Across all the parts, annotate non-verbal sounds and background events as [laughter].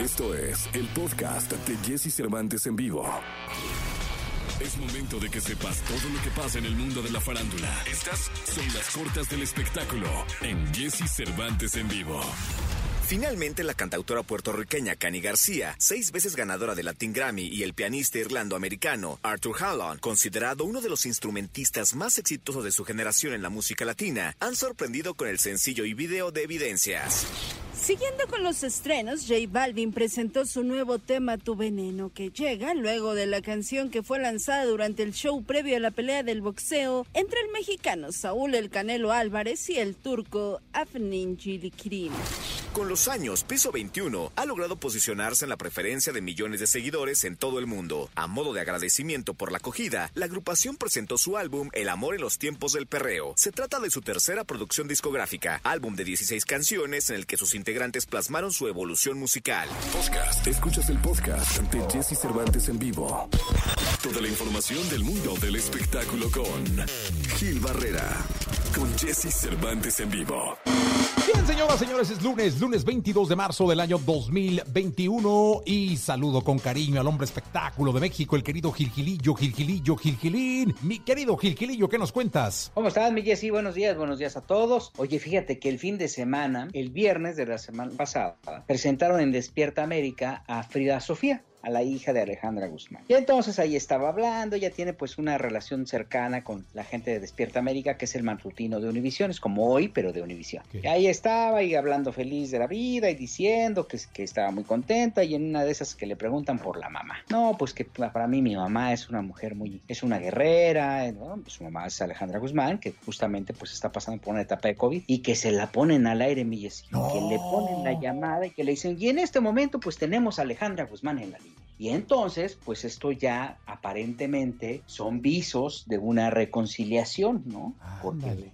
Esto es el podcast de Jesse Cervantes en vivo. Es momento de que sepas todo lo que pasa en el mundo de la farándula. Estas son las cortas del espectáculo en Jesse Cervantes en vivo. Finalmente, la cantautora puertorriqueña Cani García, seis veces ganadora de Latin Grammy, y el pianista irlando-americano Arthur Hallon, considerado uno de los instrumentistas más exitosos de su generación en la música latina, han sorprendido con el sencillo y video de Evidencias. Siguiendo con los estrenos, J Balvin presentó su nuevo tema Tu Veneno, que llega luego de la canción que fue lanzada durante el show previo a la pelea del boxeo entre el mexicano Saúl El Canelo Álvarez y el turco Afnin Gilikrim. Con los años, Piso 21 ha logrado posicionarse en la preferencia de millones de seguidores en todo el mundo. A modo de agradecimiento por la acogida, la agrupación presentó su álbum El amor en los tiempos del perreo. Se trata de su tercera producción discográfica, álbum de 16 canciones en el que sus integrantes plasmaron su evolución musical. Podcast. Escuchas el podcast de Jesse Cervantes en vivo. Toda la información del mundo del espectáculo con Gil Barrera. Con Jesse Cervantes en vivo. Bien, señoras, señores, es lunes, lunes 22 de marzo del año 2021 y saludo con cariño al hombre espectáculo de México, el querido Gilgilillo, Gilgilillo, Gilgilín. Mi querido Gilgilillo, ¿qué nos cuentas? ¿Cómo estás, mi Jessy? Buenos días, buenos días a todos. Oye, fíjate que el fin de semana, el viernes de la semana pasada, presentaron en Despierta América a Frida Sofía a la hija de Alejandra Guzmán. Y entonces ahí estaba hablando, ya tiene pues una relación cercana con la gente de Despierta América, que es el matutino de Univisión, es como hoy, pero de Univisión. Y ahí estaba y hablando feliz de la vida y diciendo que, que estaba muy contenta y en una de esas que le preguntan por la mamá. No, pues que para mí mi mamá es una mujer muy, es una guerrera, ¿no? su mamá es Alejandra Guzmán, que justamente pues está pasando por una etapa de COVID y que se la ponen al aire, mi Jessy, que le ponen la llamada y que le dicen, y en este momento pues tenemos a Alejandra Guzmán en la línea. Y entonces, pues esto ya aparentemente son visos de una reconciliación, ¿no? Porque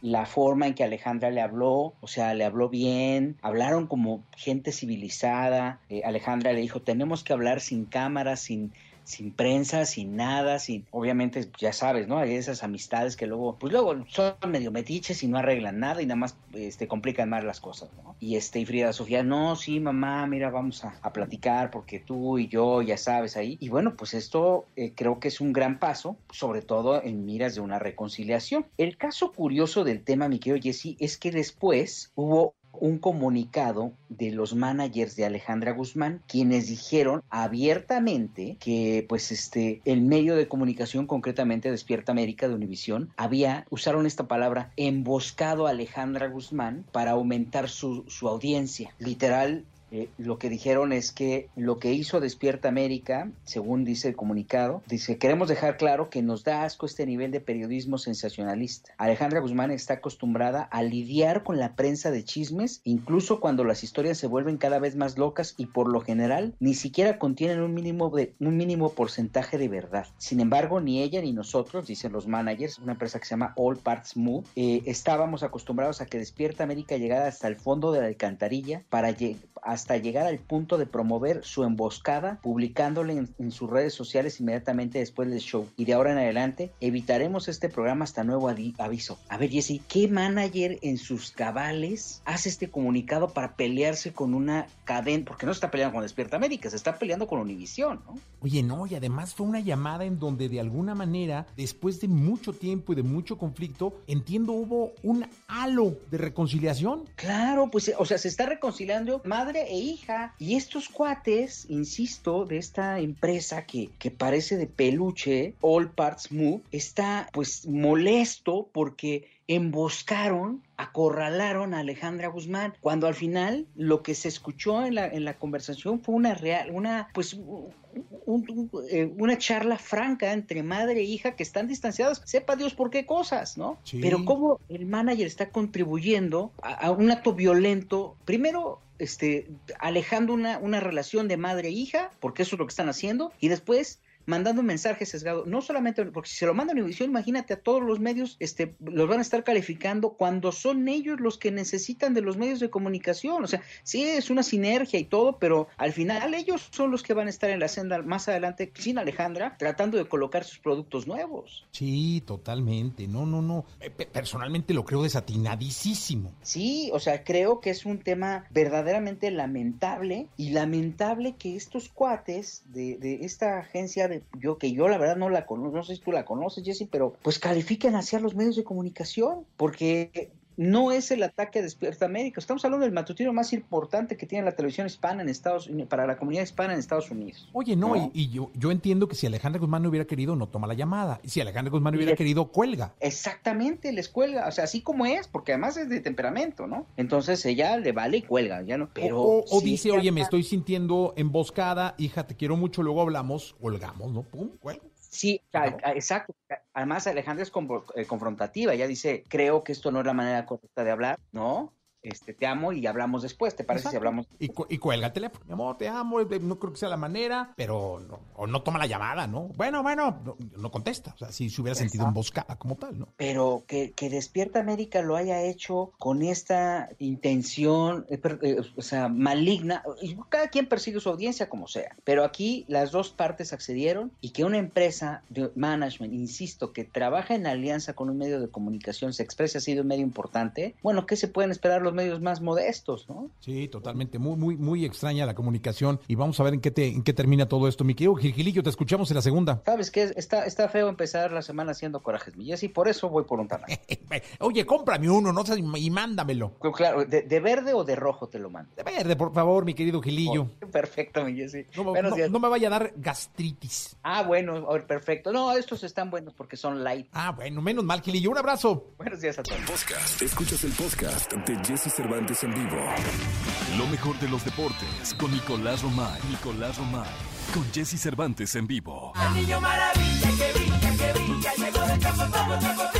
la forma en que Alejandra le habló, o sea, le habló bien, hablaron como gente civilizada. Eh, Alejandra le dijo, tenemos que hablar sin cámaras, sin sin prensa, sin nada, sin, obviamente, ya sabes, ¿no? Hay esas amistades que luego, pues luego son medio metiches y no arreglan nada y nada más este, complican más las cosas, ¿no? Y este, y Frida Sofía, no, sí, mamá, mira, vamos a, a platicar porque tú y yo, ya sabes, ahí. Y bueno, pues esto eh, creo que es un gran paso, sobre todo en miras de una reconciliación. El caso curioso del tema, mi querido Jesse, es que después hubo un comunicado de los managers de Alejandra Guzmán, quienes dijeron abiertamente que pues este el medio de comunicación, concretamente Despierta América de Univisión, había, usaron esta palabra, emboscado a Alejandra Guzmán para aumentar su, su audiencia. Literal, eh, lo que dijeron es que lo que hizo Despierta América, según dice el comunicado, dice, queremos dejar claro que nos da asco este nivel de periodismo sensacionalista. Alejandra Guzmán está acostumbrada a lidiar con la prensa de chismes, incluso cuando las historias se vuelven cada vez más locas y por lo general ni siquiera contienen un mínimo, de, un mínimo porcentaje de verdad. Sin embargo, ni ella ni nosotros, dicen los managers, una empresa que se llama All Parts Move, eh, estábamos acostumbrados a que Despierta América llegara hasta el fondo de la alcantarilla para hasta llegar al punto de promover su emboscada, publicándole en, en, sus redes sociales inmediatamente después del show. Y de ahora en adelante evitaremos este programa hasta nuevo aviso. A ver, Jesse, ¿qué manager en sus cabales hace este comunicado para pelearse con una cadena? Porque no se está peleando con Despierta América, se está peleando con Univisión, ¿no? Oye, no, y además fue una llamada en donde de alguna manera, después de mucho tiempo y de mucho conflicto, entiendo hubo un halo de reconciliación. Claro, pues, o sea, se está reconciliando madre e hija. Y estos cuates, insisto, de esta empresa que, que parece de peluche, All Parts Move, está pues molesto porque emboscaron, acorralaron a Alejandra Guzmán, cuando al final lo que se escuchó en la, en la conversación fue una real, una pues un, un, eh, una charla franca entre madre e hija que están distanciadas, sepa Dios por qué cosas, ¿no? Sí. Pero cómo el manager está contribuyendo a, a un acto violento, primero este, alejando una, una relación de madre e hija, porque eso es lo que están haciendo, y después mandando un mensaje sesgado, no solamente, porque si se lo manda a Univision, imagínate a todos los medios, este, los van a estar calificando cuando son ellos los que necesitan de los medios de comunicación. O sea, sí es una sinergia y todo, pero al final ellos son los que van a estar en la senda más adelante, sin Alejandra, tratando de colocar sus productos nuevos. Sí, totalmente. No, no, no. Eh, personalmente lo creo desatinadísimo. Sí, o sea, creo que es un tema verdaderamente lamentable y lamentable que estos cuates de, de esta agencia de yo que yo la verdad no la conozco, no sé si tú la conoces, Jesse, pero pues califiquen hacia los medios de comunicación, porque no es el ataque a Despierta América. Estamos hablando del matutino más importante que tiene la televisión hispana en Estados Unidos, para la comunidad hispana en Estados Unidos. Oye, no, y, yo, yo, entiendo que si Alejandra Guzmán no hubiera querido, no toma la llamada. Y si Alejandra Guzmán hubiera querido, cuelga. Exactamente, les cuelga. O sea, así como es, porque además es de temperamento, ¿no? Entonces ella le vale y cuelga, ya no. Pero. O, dice, oye, me estoy sintiendo emboscada, hija, te quiero mucho, luego hablamos, colgamos, ¿no? Pum, cuelga. Sí, exacto. Además, Alejandra es eh, confrontativa. Ella dice, creo que esto no es la manera correcta de hablar, ¿no? Este, te amo y hablamos después, ¿te parece si hablamos? Y, y cuelga el teléfono, mi amor, te amo, no creo que sea la manera, pero no, o no toma la llamada, ¿no? Bueno, bueno, no, contesta, o sea, si se hubiera sentido emboscada como tal, ¿no? Pero que, que Despierta América lo haya hecho con esta intención, eh, eh, o sea, maligna, cada quien persigue su audiencia como sea, pero aquí las dos partes accedieron y que una empresa de management, insisto, que trabaja en alianza con un medio de comunicación se exprese así de un medio importante, bueno, ¿qué se pueden esperar los medios más modestos, ¿no? Sí, totalmente. Muy, muy, muy extraña la comunicación. Y vamos a ver en qué, te, en qué termina todo esto. Mi querido Gilgilillo, te escuchamos en la segunda. Sabes que está, está feo empezar la semana haciendo corajes, mi y por eso voy por un tamal. [laughs] Oye, cómprame uno, no y mándamelo. Claro, de, verde o de rojo te lo mando? De verde, por favor, mi querido Gilillo. [laughs] perfecto, mi Jessy. No, no, me vaya a dar gastritis. Ah, bueno, perfecto. No, estos están buenos porque son light. Ah, bueno, menos mal, Gilillo. Un abrazo. Buenos días a todos. Podcast. Escuchas el podcast de Jesse Cervantes en vivo. Lo mejor de los deportes con Nicolás Romay. Nicolás Romay. Con Jesse Cervantes en vivo. El niño maravilla que brilla, que brilla, llegó de campo todo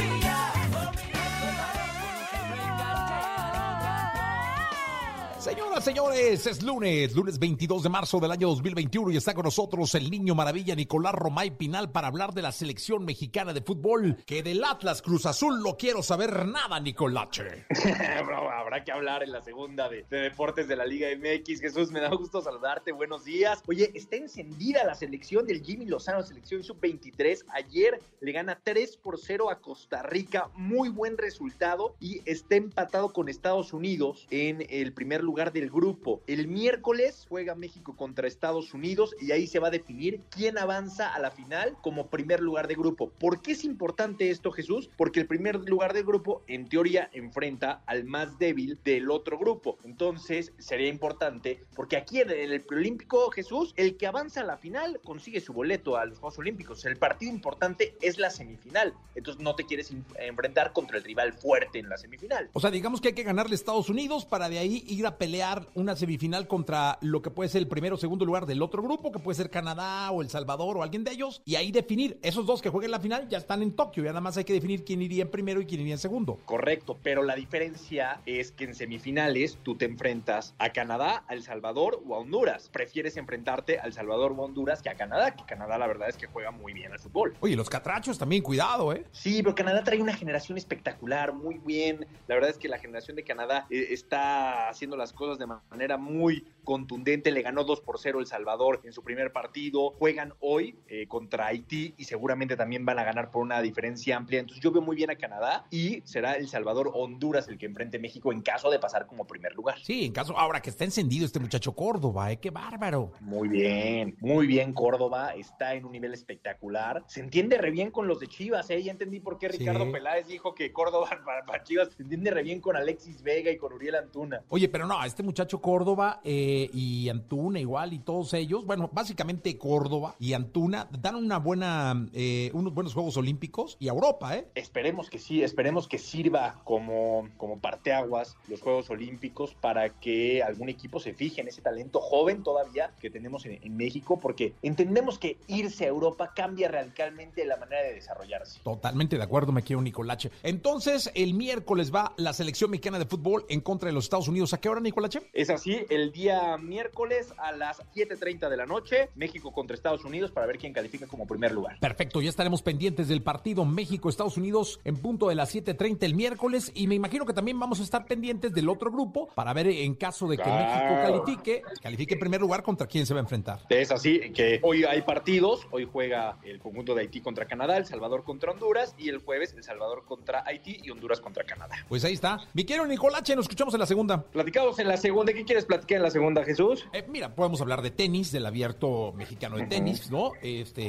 Señoras, señores, es lunes, lunes 22 de marzo del año 2021 y está con nosotros el niño maravilla Nicolás Romay Pinal para hablar de la selección mexicana de fútbol, que del Atlas Cruz Azul no quiero saber nada, Nicolache. [laughs] habrá que hablar en la segunda de, Deportes de la Liga MX. Jesús, me da gusto saludarte, buenos días. Oye, está encendida la selección del Jimmy Lozano, selección sub-23. Ayer le gana 3 por 0 a Costa Rica, muy buen resultado y está empatado con Estados Unidos en el primer lugar del grupo. El miércoles juega México contra Estados Unidos y ahí se va a definir quién avanza a la final como primer lugar de grupo. ¿Por qué es importante esto, Jesús? Porque el primer lugar del grupo, en teoría, enfrenta al más débil del otro grupo. Entonces, sería importante, porque aquí en el preolímpico, Jesús, el que avanza a la final consigue su boleto a los Juegos Olímpicos. El partido importante es la semifinal. Entonces, no te quieres enfrentar contra el rival fuerte en la semifinal. O sea, digamos que hay que ganarle a Estados Unidos para de ahí ir a pelear una semifinal contra lo que puede ser el primero o segundo lugar del otro grupo, que puede ser Canadá o El Salvador o alguien de ellos, y ahí definir, esos dos que jueguen la final ya están en Tokio, y nada más hay que definir quién iría en primero y quién iría en segundo. Correcto, pero la diferencia es que en semifinales tú te enfrentas a Canadá, a El Salvador o a Honduras. Prefieres enfrentarte a El Salvador o a Honduras que a Canadá, que Canadá la verdad es que juega muy bien al fútbol. Oye, los catrachos también, cuidado, ¿eh? Sí, pero Canadá trae una generación espectacular, muy bien. La verdad es que la generación de Canadá eh, está haciendo las cosas de manera muy contundente. Le ganó 2 por 0 El Salvador en su primer partido. Juegan hoy eh, contra Haití y seguramente también van a ganar por una diferencia amplia. Entonces yo veo muy bien a Canadá y será El Salvador Honduras el que enfrente a México en caso de pasar como primer lugar. Sí, en caso, ahora que está encendido este muchacho Córdoba, ¿eh? Qué bárbaro. Muy bien, muy bien Córdoba. Está en un nivel espectacular. Se entiende re bien con los de Chivas, ¿eh? Ya entendí por qué Ricardo Peláez dijo que Córdoba [laughs] para, Chivas se entiende re bien con Alexis Vega y con Uriel Antuna. Oye, pero no, este muchacho Córdoba eh, y Antuna igual y todos ellos, bueno, básicamente Córdoba y Antuna dan una buena, eh, unos buenos Juegos Olímpicos y a Europa, ¿eh? Esperemos que sí, esperemos que sirva como, como parteaguas los Juegos Olímpicos para que algún equipo se fije en ese talento joven todavía que tenemos en, en México, porque entendemos que irse a Europa cambia radicalmente la manera de desarrollarse. Totalmente de acuerdo, me quiero Nicolache. Entonces, el miércoles va la selección mexicana de fútbol en contra de los Estados Unidos. ¿A qué hora, Nicolache? Es así, el día miércoles a las 7.30 de la noche, México contra Estados Unidos para ver quién califica como primer lugar. Perfecto, ya estaremos pendientes del partido México-Estados Unidos en punto de las 7.30 el miércoles y me imagino que también vamos a estar pendientes del otro grupo para ver en caso de que Claro. México califique, califique en primer lugar contra quién se va a enfrentar. Es así que hoy hay partidos, hoy juega el conjunto de Haití contra Canadá, El Salvador contra Honduras y el jueves El Salvador contra Haití y Honduras contra Canadá. Pues ahí está. Mi querido Nicolache, nos escuchamos en la segunda. Platicamos en la segunda, ¿qué quieres platicar en la segunda, Jesús? Eh, mira, podemos hablar de tenis, del abierto mexicano de tenis, ¿no? Este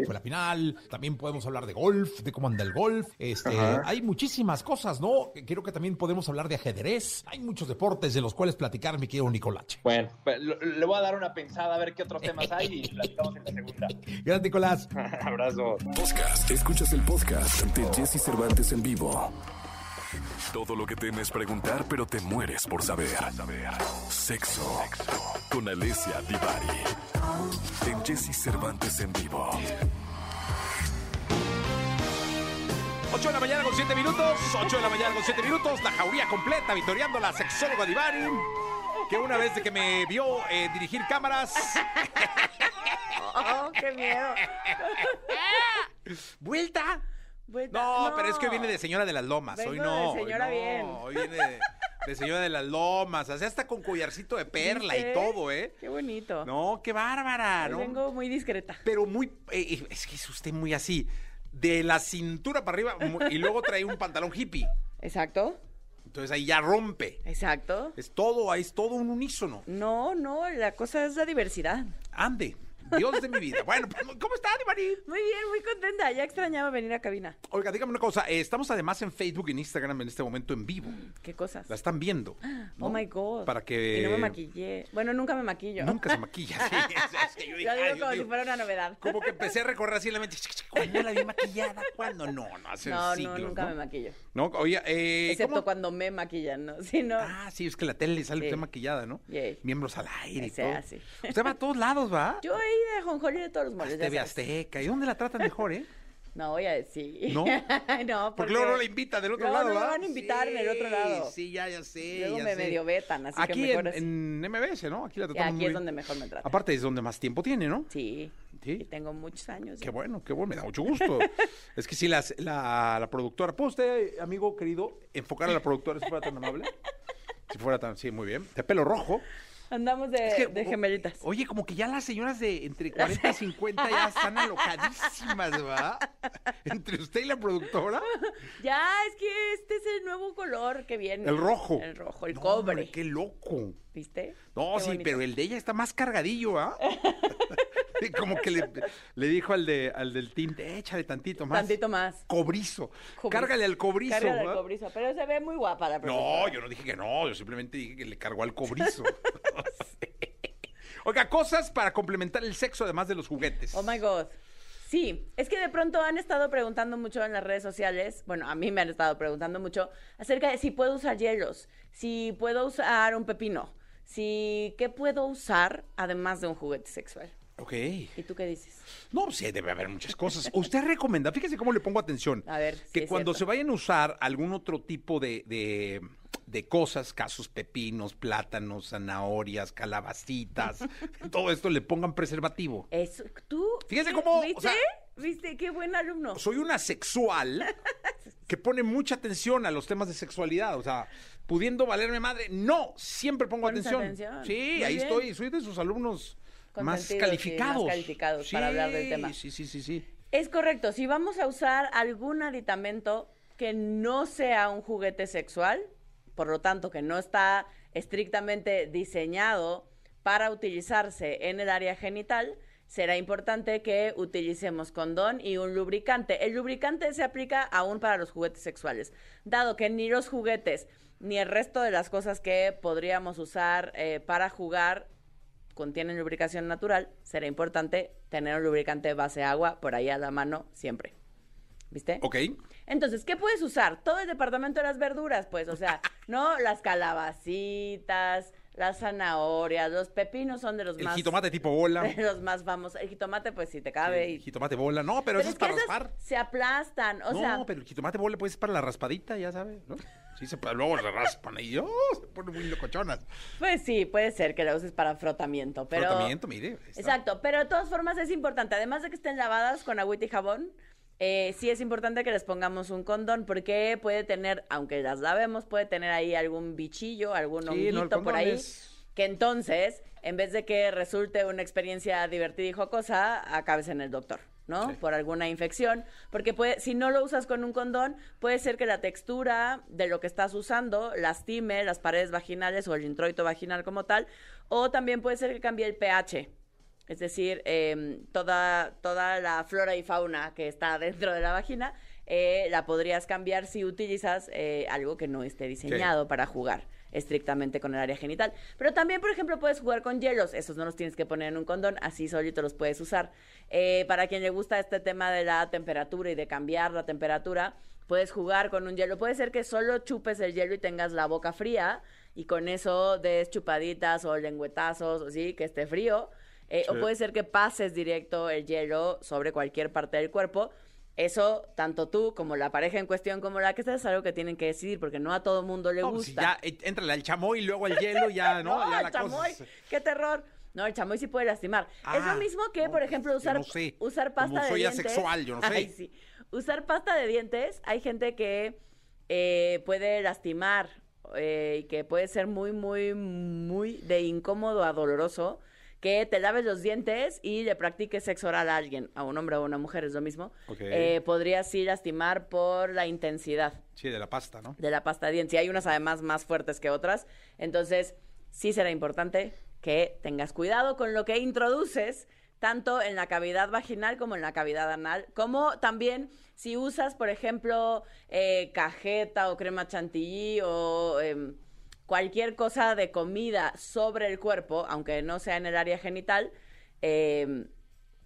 Sí. fue la final. También podemos hablar de golf, de cómo anda el golf. Este, Ajá. hay muchísimas cosas, ¿no? Creo que también podemos hablar de ajedrez. Hay muchos deportes de los cuales platicar, mi querido Nicolache. Bueno, pues, le voy a dar una pensada a ver qué otros temas hay y [laughs] platicamos en la segunda. Gracias, Nicolás. [laughs] Abrazo. Podcast. Escuchas el podcast de Jesse Cervantes en vivo. Todo lo que temes preguntar, pero te mueres por saber. Sexo. Con Alessia Divari. En Jesse Cervantes en vivo. 8 de la mañana con 7 minutos. 8 de la mañana con 7 minutos. La jauría completa, victoriando la sexóloga Divari. Que una vez de que me vio eh, dirigir cámaras, [laughs] Oh, qué miedo. [laughs] vuelta. Vuelta- No, pero es que hoy viene de señora de las lomas. Vengo hoy de no. hoy señora no, bien. Hoy viene de, de señora de las lomas. O sea, hasta con collarcito de perla ¿Viste? y todo, ¿eh? Qué bonito. No, qué bárbara, Hoy ¿no? Vengo muy discreta. Pero muy. eh, es que es usted muy así. De la cintura para arriba y luego trae un pantalón hippie. Exacto, Entonces ahí ya rompe. exacto. Es todo, es todo un unísono. No, no, la cosa es la diversidad. Ande. Dios de mi vida. Bueno, pues, ¿cómo está, Divari? Muy bien, muy contenta. Ya extrañaba venir a cabina. Oiga, dígame una cosa. eh, estamos además en Facebook y en Instagram en este momento en vivo. [gasps] ¿Qué cosas? La están viendo. [gasps] Oh my God. Para que. Y no me maquillé. Bueno, nunca me maquillo. Nunca se [laughs] maquilla. Sí, es- [laughs] es que yo dije, Lo digo como si fuera una novedad. Como que empecé a recorrer así en la mente. ¿Cuándo la vi maquillada? ¿Cuándo? No, no, hace No, siglos, no, nunca ¿no? me maquillo. No, oye, eh, Excepto ¿cómo? cuando me maquillan, ¿no? [laughs] Si no, Ah, sí, es que la tele le sale Sí. usted maquillada, ¿no? Yay. Miembros al aire y todo. así. Usted va a todos lados, ¿va? yo he de ajonjolí de todos los moles. TV. Azteca. ¿Y dónde la tratan mejor, eh? [laughs] No voy a decir. ¿No? [laughs] no, Porque luego no la invitan del otro No, lado, no me ¿va? van a invitar del otro lado. Sí, ya, ya sé. Luego ya me sé. medio vetan, así Aquí que mejor en, así. en MBS, ¿no? Aquí la tratamos aquí muy es donde mejor me tratan. Aparte es donde más tiempo tiene, ¿no? Sí. Sí. Y tengo muchos años. Qué ya. bueno, qué bueno, me da mucho gusto. [laughs] es que sí, las- la, la productora, ¿puede usted, amigo querido, enfocar a la productora si fuera tan amable? Si fuera tan, sí, muy bien. De pelo rojo. Andamos de, Es que, de o- gemelitas. Oye, como que ya las señoras de entre [laughs] 40 y 50 ya están alocadísimas, ¿verdad? Entre usted y la productora. Ya, es que este es el nuevo color que viene. El rojo. El rojo, el No, cobre. hombre, qué loco. ¿Viste? No, Qué sí, bonito. pero el de ella está más cargadillo, ¿ah? [laughs] Como que le, le dijo al, de, al del tinte, échale tantito más. Tantito más. Cobrizo. Cobrizo. Cárgale al cobrizo. Cárgale al cobrizo. Pero se ve muy guapa la No, productora. yo no dije que no, yo simplemente dije que le cargó al cobrizo. [laughs] Oiga, cosas para complementar el sexo además de los juguetes. Oh my God. Sí, es que de pronto han estado preguntando mucho en las redes sociales, bueno, a mí me han estado preguntando mucho acerca de si puedo usar hielos, si puedo usar un pepino, si qué puedo usar además de un juguete sexual. Ok. ¿Y tú qué dices? No, sí, debe haber muchas cosas. Usted recomienda, fíjese cómo le pongo atención. A ver, que cuando se vayan a usar algún otro tipo de, de, de cosas, casos pepinos, plátanos, zanahorias, calabacitas, [laughs] todo esto le pongan preservativo. Eso, tú. Fíjese ¿qué- cómo, o ¿Viste? sea- ¿Viste? Qué buen alumno. Soy una sexual [laughs] que pone mucha atención a los temas de sexualidad. O sea, pudiendo valerme madre, no, siempre pongo atención. atención. Sí, Muy ahí bien. estoy, soy de sus alumnos más sí, calificados. más calificados para hablar del tema. Sí, sí, sí, sí. Es correcto. Si vamos a usar algún aditamento que no sea un juguete sexual, por lo tanto que no está estrictamente diseñado para utilizarse en el área genital, será importante que utilicemos condón y un lubricante. El lubricante se aplica aún para los juguetes sexuales, dado que ni los juguetes ni el resto de las cosas que podríamos usar eh, para jugar contienen lubricación natural, será importante tener un lubricante base agua por ahí a la mano siempre. ¿Viste? Ok. Entonces, ¿qué puedes usar? Todo el departamento de las verduras, pues, o sea, [laughs] ¿no? Las calabacitas, las zanahorias, los pepinos son de los El más... jitomate tipo bola. [laughs] De los más famosos. El jitomate, pues, si te cabe. El y- jitomate bola. No, pero, eso es para raspar. se aplastan, o no, sea... pero el jitomate bola pues es para la raspadita, ya sabes, ¿no? Sí, se, luego se raspan y oh, se ponen muy locochonas. Pues sí, puede ser que la uses para frotamiento, pero... Frotamiento, mire. Exacto, pero de todas formas es importante, además de que estén lavadas con agüita y jabón, eh, sí es importante que les pongamos un condón porque puede tener, aunque las lavemos, puede tener ahí algún bichillo, algún Sí, honguito por ahí. es- Que entonces, en vez de que resulte una experiencia divertida y jocosa, acabes en el doctor, ¿no? Sí. Por alguna infección. Porque puede, si no lo usas con un condón, puede ser que la textura de lo que estás usando lastime las paredes vaginales o el introito vaginal como tal. O también puede ser que cambie el pH. Es decir, eh, toda, toda la flora y fauna que está dentro de la vagina eh, la podrías cambiar si utilizas eh, algo que no esté diseñado para jugar estrictamente con el área genital. Pero también, por ejemplo, puedes jugar con hielos. Esos no los tienes que poner en un condón, así solito los puedes usar. Eh, para quien le gusta este tema de la temperatura y de cambiar la temperatura, puedes jugar con un hielo. Puede ser que solo chupes el hielo y tengas la boca fría y con eso des chupaditas o lengüetazos, o sí, que esté frío. Eh, O puede ser que pases directo el hielo sobre cualquier parte del cuerpo. Eso, tanto tú como la pareja en cuestión como la que estés, es algo que tienen que decidir, porque no a todo mundo le No, pues, gusta. si ya eh, entra el chamoy y luego el hielo, ya, ¿no? [laughs] No, ya la chamoy, es- qué terror. No, el chamoy sí puede lastimar. es Ah, lo mismo que, no, por pues, ejemplo, usar, sé. usar pasta Como de soy dientes. asexual, yo no sé. [laughs] Ay, sí. Usar pasta de dientes, hay gente que eh, puede lastimar eh, y que puede ser muy, muy, muy de incómodo a doloroso. Que te laves los dientes y le practiques sexo oral a alguien, a un hombre o a una mujer, es lo mismo. Ok. Eh, podría sí lastimar por la intensidad Sí, de la pasta, ¿no? de la pasta de dientes. Y hay unas además más fuertes que otras. Entonces, sí será importante que tengas cuidado con lo que introduces, tanto en la cavidad vaginal como en la cavidad anal. Como también si usas, por ejemplo, eh, cajeta o crema chantilly o em, cualquier cosa de comida sobre el cuerpo, aunque no sea en el área genital, em,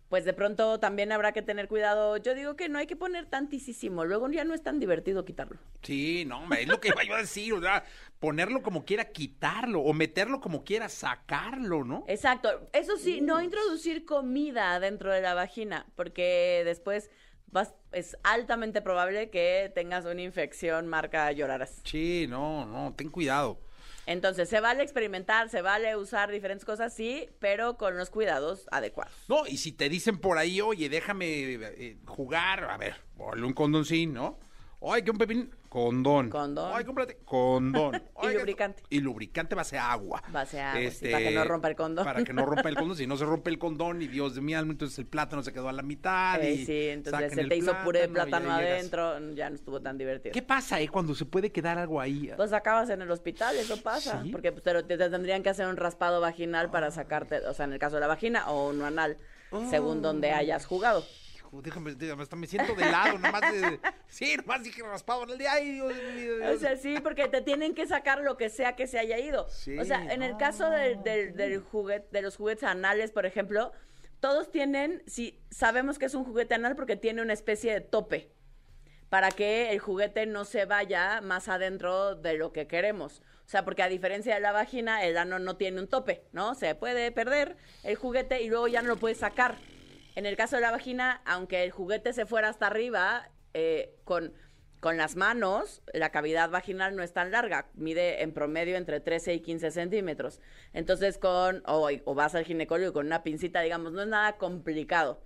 pues de pronto también habrá que tener cuidado. Yo digo que no hay que poner tantísimo, luego ya no es tan divertido quitarlo. Sí, no, es lo que iba yo a decir, o sea, ponerlo como quiera, quitarlo, o meterlo como quiera, sacarlo, ¿no? Exacto. Eso sí, no introducir comida dentro de la vagina, porque después vas, es altamente probable que tengas una infección marca llorarás. Sí, no, no, ten cuidado. Entonces, se vale experimentar, se vale usar diferentes cosas, sí, pero con los cuidados adecuados. No, y si te dicen por ahí, oye, déjame eh, jugar, a ver, ponle un condoncín, ¿no? Ay, que un pepín, condón. Condón. Ay, cómprate, condón. [laughs] Y que- lubricante. Y lubricante base agua. Este, Base agua, sí, para que no rompa el condón. Para que no rompa el condón. [laughs] Si no se rompe el condón, y Dios de mi alma, entonces el plátano se quedó a la mitad. Eh, y sí, entonces se te hizo puré de plátano plátano llegas. adentro, ya no estuvo tan divertido. ¿Qué pasa, eh, cuando se puede quedar algo ahí? Pues acabas en el hospital, eso pasa. ¿Sí? Porque pues, te, tendrían que hacer un raspado vaginal para sacarte, o sea, en el caso de la vagina, o uno anal, según donde hayas jugado. Hijo, déjame, déjame, hasta me siento de lado, nomás de... [laughs] Sí, nomás dije raspado en el día. Ay, Dios mío. O sea, sí, porque te tienen que sacar lo que sea que se haya ido. Sí, o sea, en el caso del, del, del juguete, de los juguetes anales, por ejemplo, todos tienen, si sabemos que es un juguete anal porque tiene una especie de tope para que el juguete no se vaya más adentro de lo que queremos. O sea, porque a diferencia de la vagina, el ano no tiene un tope, ¿no? Se puede perder el juguete y luego ya no lo puedes sacar. En el caso de la vagina, aunque el juguete se fuera hasta arriba, eh, con, con las manos, la cavidad vaginal no es tan larga, mide en promedio entre 13 y 15 centímetros. Entonces, con, o, o vas al ginecólogo con una pincita, digamos, no es nada complicado.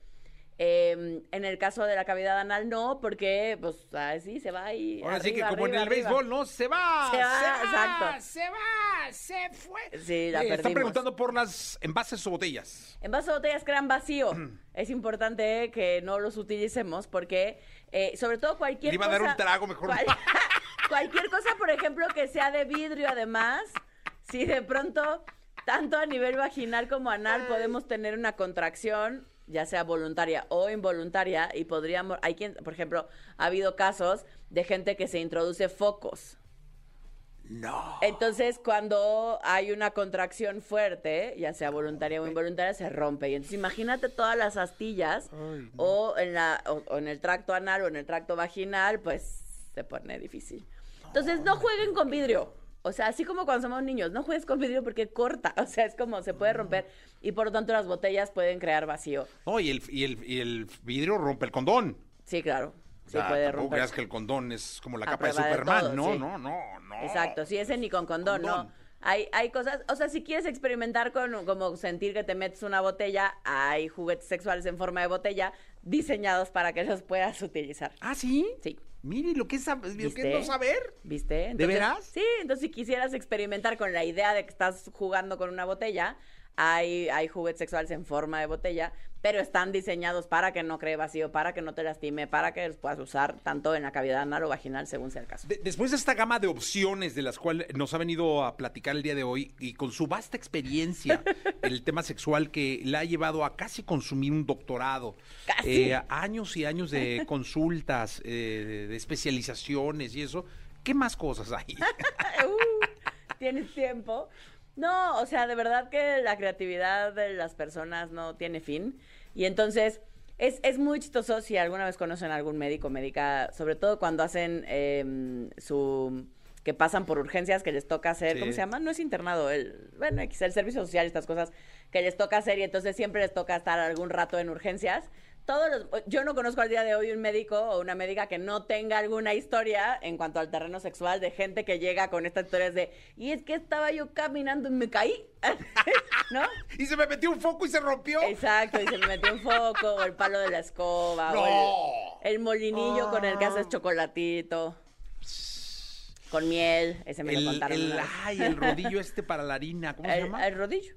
Eh, en el caso de la cavidad anal, no, porque, pues, así se va y. Ahora sí que arriba, como en el arriba. béisbol, ¿no? Se va, Se va, exacto. se va, se fue. Sí, la Eh, Están preguntando por las envases o botellas. En vaso de botellas crean vacío. [clears throat] es importante que no los utilicemos porque, eh, sobre todo cualquier Le iba a cosa... dar un trago, mejor cual- [laughs] cualquier cosa, por ejemplo, que sea de vidrio, además, si de pronto, tanto a nivel vaginal como anal, podemos tener una contracción ya sea voluntaria o involuntaria y podríamos hay quien por ejemplo ha habido casos de gente que se introduce focos No. entonces, cuando hay una contracción fuerte, ya sea voluntaria o involuntaria, se rompe. Y entonces, imagínate todas las astillas o, en la, o, o en el tracto anal o en el tracto vaginal, pues se pone difícil. Entonces, no jueguen con vidrio. O sea, así como cuando somos niños, no juegues con vidrio porque corta. [laughs] O sea, es como se puede romper y por lo tanto las botellas pueden crear vacío. No, y el, y, el, y el vidrio rompe el condón. Sí, claro. sí Ya, puede tampoco romper. creas que el condón es como la A capa de Superman. todo, no, sí. no, no, no. Exacto, sí, ese ni con condón, Condón. no. Hay, hay cosas, o sea, si quieres experimentar con como sentir que te metes una botella, hay juguetes sexuales en forma de botella diseñados para que los puedas utilizar. ¿Ah, sí? Sí. Mire, lo que es, sab- lo que es ¿Viste? no saber. ¿Viste? ¿De veras? Sí, entonces si quisieras experimentar con la idea de que estás jugando con una botella, hay, hay juguetes sexuales en forma de botella, pero están diseñados para que no cree vacío, para que no te lastime, para que los puedas usar tanto en la cavidad anal o vaginal, según sea el caso. De- después de esta gama de opciones de las cuales nos ha venido a platicar el día de hoy y con su vasta experiencia [laughs] el tema sexual que la ha llevado a casi consumir un doctorado, Casi. eh, años y años de [laughs] consultas, eh, de, de especializaciones y eso, ¿qué más cosas hay? [laughs] Uh, ¿Tienes tiempo? No, o sea, de verdad que la creatividad de las personas no tiene fin. Y entonces es, es muy chistoso si alguna vez conocen a algún médico médica, sobre todo cuando hacen em, su que pasan por urgencias que les toca hacer, Sí. ¿cómo se llama? No es internado, el, bueno, el servicio social, estas cosas que les toca hacer y entonces siempre les toca estar algún rato en urgencias. Todos los, yo no conozco al día de hoy un médico o una médica que no tenga alguna historia en cuanto al terreno sexual de gente que llega con estas historias de, y es que estaba yo caminando y me caí, [laughs] ¿no? [laughs] y se me metió un foco y se rompió. Exacto, y se me metió un foco, o el palo de la escoba, No. o el, el molinillo con el que haces chocolatito. Con miel, ese me lo El, contaron. el- ay, el rodillo [laughs] este para la harina, ¿cómo se llama? el rodillo.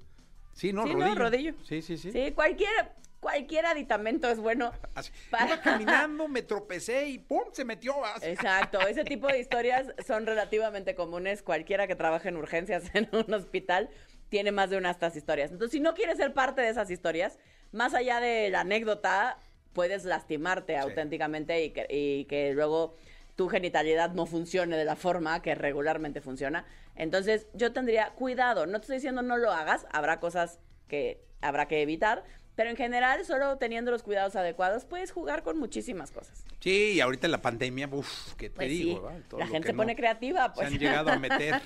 sí, no, sí, rodillo. no, rodillo. Sí, sí, sí. Sí, cualquier, cualquier aditamento es bueno. Así. para- Iba [laughs] caminando, me tropecé y ¡pum! se metió. Exacto, ese tipo de historias son relativamente comunes. Cualquiera que trabaje en urgencias [laughs] en un hospital tiene más de una de estas historias. Entonces, si no quieres ser parte de esas historias, más allá de la anécdota, puedes lastimarte auténticamente y que, y que luego tu genitalidad no funcione de la forma que regularmente funciona. Entonces, yo tendría cuidado. No te estoy diciendo no lo hagas, habrá cosas que habrá que evitar, pero en general, solo teniendo los cuidados adecuados, puedes jugar con muchísimas cosas. Sí, y ahorita en la pandemia, uff, ¿qué te Pues digo? sí, ¿verdad? Todo la gente se pone no creativa, pues. Se han llegado a meter. [laughs]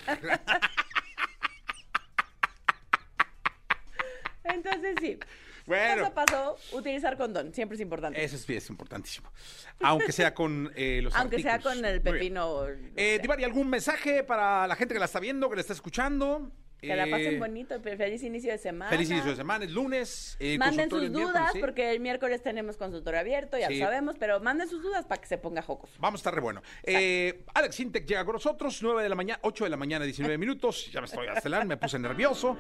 Entonces sí. Bueno. Paso a paso, utilizar condón, siempre es importante. Eso es, es importantísimo. Aunque sea con eh, los Aunque sea con el pepino. Eh. Divari, ¿algún mensaje para la gente que la está viendo, que la está escuchando? Que la Eh, pasen bonito, pe- feliz inicio de semana. Feliz inicio de semana, es lunes. eh, Manden sus el dudas, porque el miércoles tenemos consultorio abierto, ya Sí. lo sabemos, pero manden sus dudas para que se ponga jocos. Vamos a estar re bueno. Eh, Alex Intec llega con nosotros, 9 de la mañana, 8 de la mañana, 19 [laughs] minutos. Ya me estoy acelerando, me puse nervioso.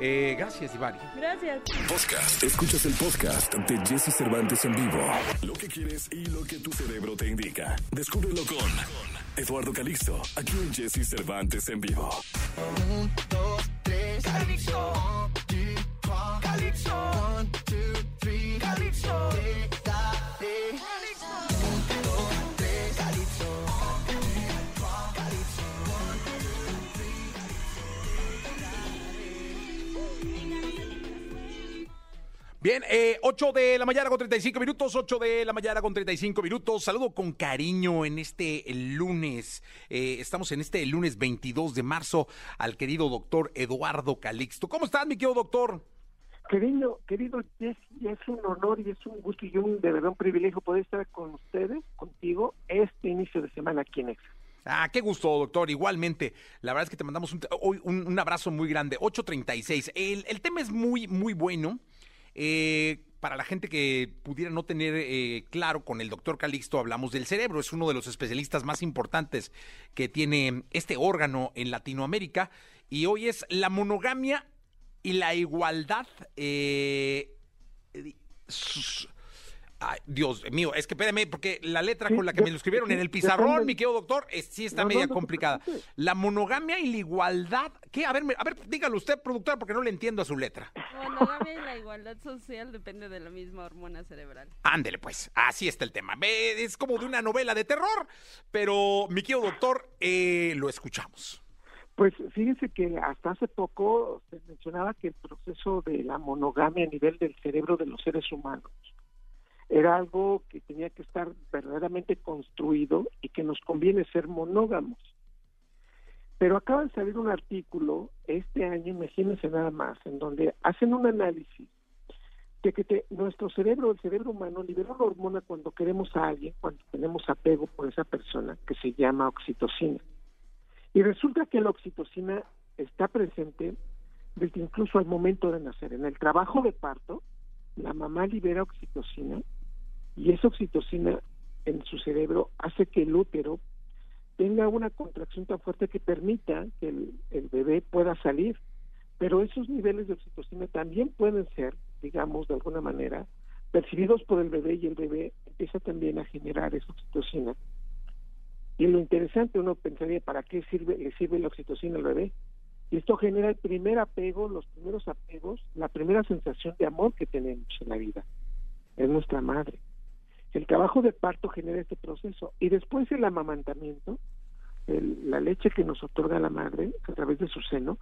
Eh, gracias, Divari. Gracias. Podcast. Escuchas el podcast de Jesse Cervantes en vivo. Lo que quieres y lo que tu cerebro te indica. Descúbrelo con Eduardo Calixto, aquí en Jesse Cervantes en vivo. Calypso. One, two, three. Calypso. One, two, three. Calypso. Bien, eh, 8 de la mañana con 35 minutos, 8 de la mañana con 35 minutos. Saludo con cariño en este lunes. Eh, estamos en este lunes 22 de marzo al querido doctor Eduardo Calixto. ¿Cómo estás, mi querido doctor? Querido, querido es un honor y es un gusto y un de verdad un privilegio poder estar con ustedes, contigo, este inicio de semana aquí en Exa. Ah, qué gusto, doctor. Igualmente, la verdad es que te mandamos un, hoy un, un abrazo muy grande. 836. El, el tema es muy, muy bueno. Eh, para la gente que pudiera no tener eh, claro, con el doctor Calixto hablamos del cerebro. Es uno de los especialistas más importantes que tiene este órgano en Latinoamérica. Y hoy es la monogamia y la igualdad. eh, Ay, Dios mío, es que espérame, porque la letra Sí, con la que de- me lo escribieron en el pizarrón, depende. mi querido doctor, es- sí está No, media no complicada. La monogamia y la igualdad. ¿Qué? A ver, a ver, dígalo usted, productor, porque no le entiendo a su letra. La monogamia y la igualdad social depende de la misma hormona cerebral. Ándele, pues, así está el tema. Es como de una novela de terror, pero mi querido doctor, eh, lo escuchamos. Pues fíjense que hasta hace poco se mencionaba que el proceso de la monogamia a nivel del cerebro de los seres humanos era algo que tenía que estar verdaderamente construido y que nos conviene ser monógamos. Pero acaba de salir un artículo este año, imagínense nada más, en donde hacen un análisis de que nuestro cerebro, el cerebro humano, libera una hormona cuando queremos a alguien, cuando tenemos apego por esa persona, que se llama oxitocina. Y resulta que la oxitocina está presente desde incluso al momento de nacer. En el trabajo de parto, la mamá libera oxitocina y esa oxitocina en su cerebro hace que el útero tenga una contracción tan fuerte que permita que el, bebé pueda salir. Pero esos niveles de oxitocina también pueden ser, digamos, de alguna manera, percibidos por el bebé y el bebé empieza también a generar esa oxitocina. Y lo interesante, uno pensaría, ¿para qué sirve, le sirve la oxitocina al bebé? Y esto genera el primer apego, los primeros apegos, la primera sensación de amor que tenemos en la vida. Es nuestra madre. El trabajo de parto genera este proceso. Y después el amamantamiento, el- la leche que nos otorga la madre a través de su seno,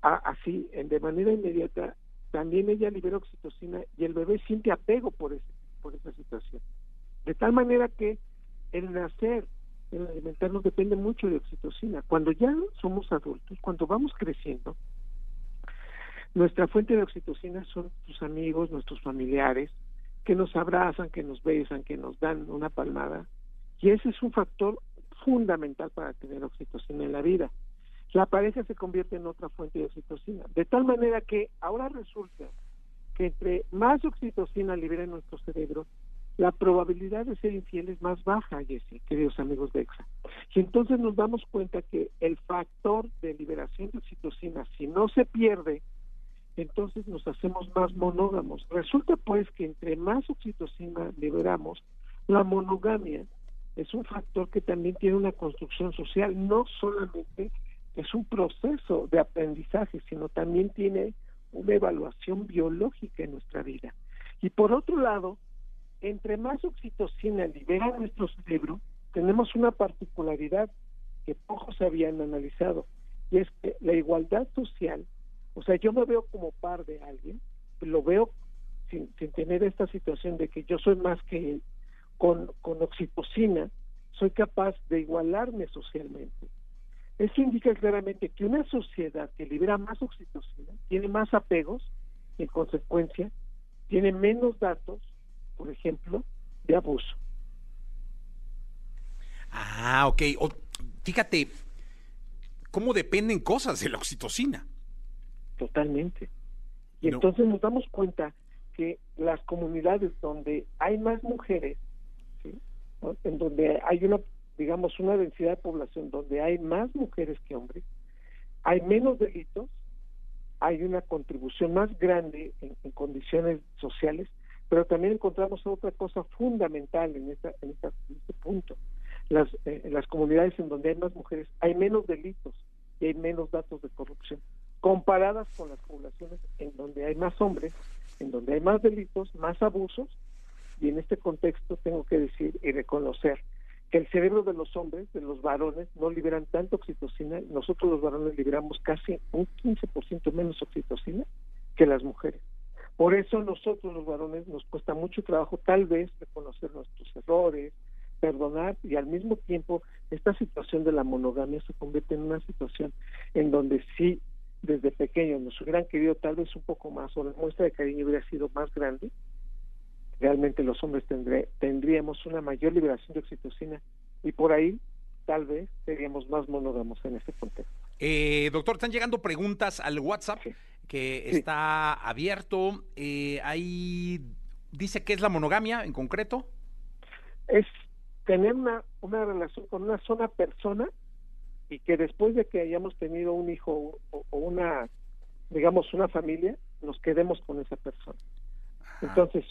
así, en- de manera inmediata, también ella libera oxitocina y el bebé siente apego por, ese, por esa situación. De tal manera que el nacer, el alimentarnos depende mucho de oxitocina. Cuando ya somos adultos, cuando vamos creciendo, nuestra fuente de oxitocina son tus amigos, nuestros familiares, que nos abrazan, que nos besan, que nos dan una palmada. Y ese es un factor fundamental para tener oxitocina en la vida. La pareja se convierte en otra fuente de oxitocina. De tal manera que ahora resulta que entre más oxitocina libera en nuestro cerebro, la probabilidad de ser infiel es más baja, Jesse, queridos amigos de EXA. Y entonces nos damos cuenta que el factor de liberación de oxitocina, si no se pierde, entonces nos hacemos más monógamos. Resulta pues que entre más oxitocina liberamos, la monogamia es un factor que también tiene una construcción social, no solamente es un proceso de aprendizaje, sino también tiene una evaluación biológica en nuestra vida. Y por otro lado, entre más oxitocina libera nuestro cerebro, tenemos una particularidad que pocos habían analizado, y es que la igualdad social, o sea, yo me veo como par de alguien, lo veo sin, tener esta situación de que yo soy más que él, con, oxitocina, soy capaz de igualarme socialmente. Eso indica claramente que una sociedad que libera más oxitocina tiene más apegos, en consecuencia, tiene menos datos, por ejemplo, de abuso. Ah, ok. O- fíjate cómo dependen cosas de la oxitocina. Totalmente. Y No. entonces nos damos cuenta que las comunidades donde hay más mujeres, ¿sí? ¿no? en donde hay una, digamos, una densidad de población donde hay más mujeres que hombres, hay menos delitos, hay una contribución más grande en, en condiciones sociales, pero también encontramos otra cosa fundamental en, esta, en, esta- en este punto. Las, eh, las comunidades en donde hay más mujeres hay menos delitos y hay menos datos de corrupción, comparadas con las poblaciones en donde hay más hombres, en donde hay más delitos, más abusos, y en este contexto tengo que decir y reconocer que el cerebro de los hombres, de los varones, no liberan tanto oxitocina, nosotros los varones liberamos casi un 15% menos oxitocina que las mujeres. Por eso nosotros los varones nos cuesta mucho trabajo tal vez reconocer nuestros errores, perdonar y al mismo tiempo esta situación de la monogamia se convierte en una situación en donde sí desde pequeños nos hubieran querido tal vez un poco más o la muestra de cariño hubiera sido más grande, realmente los hombres tendré, tendríamos una mayor liberación de oxitocina y por ahí tal vez seríamos más monógamos en este contexto. Eh, doctor, están llegando preguntas al WhatsApp Sí. que Sí. está abierto. Eh, ahí dice que es la monogamia en concreto. es tener una, una relación con una sola persona y que después de que hayamos tenido un hijo o, o una, digamos, una familia, nos quedemos con esa persona. Entonces,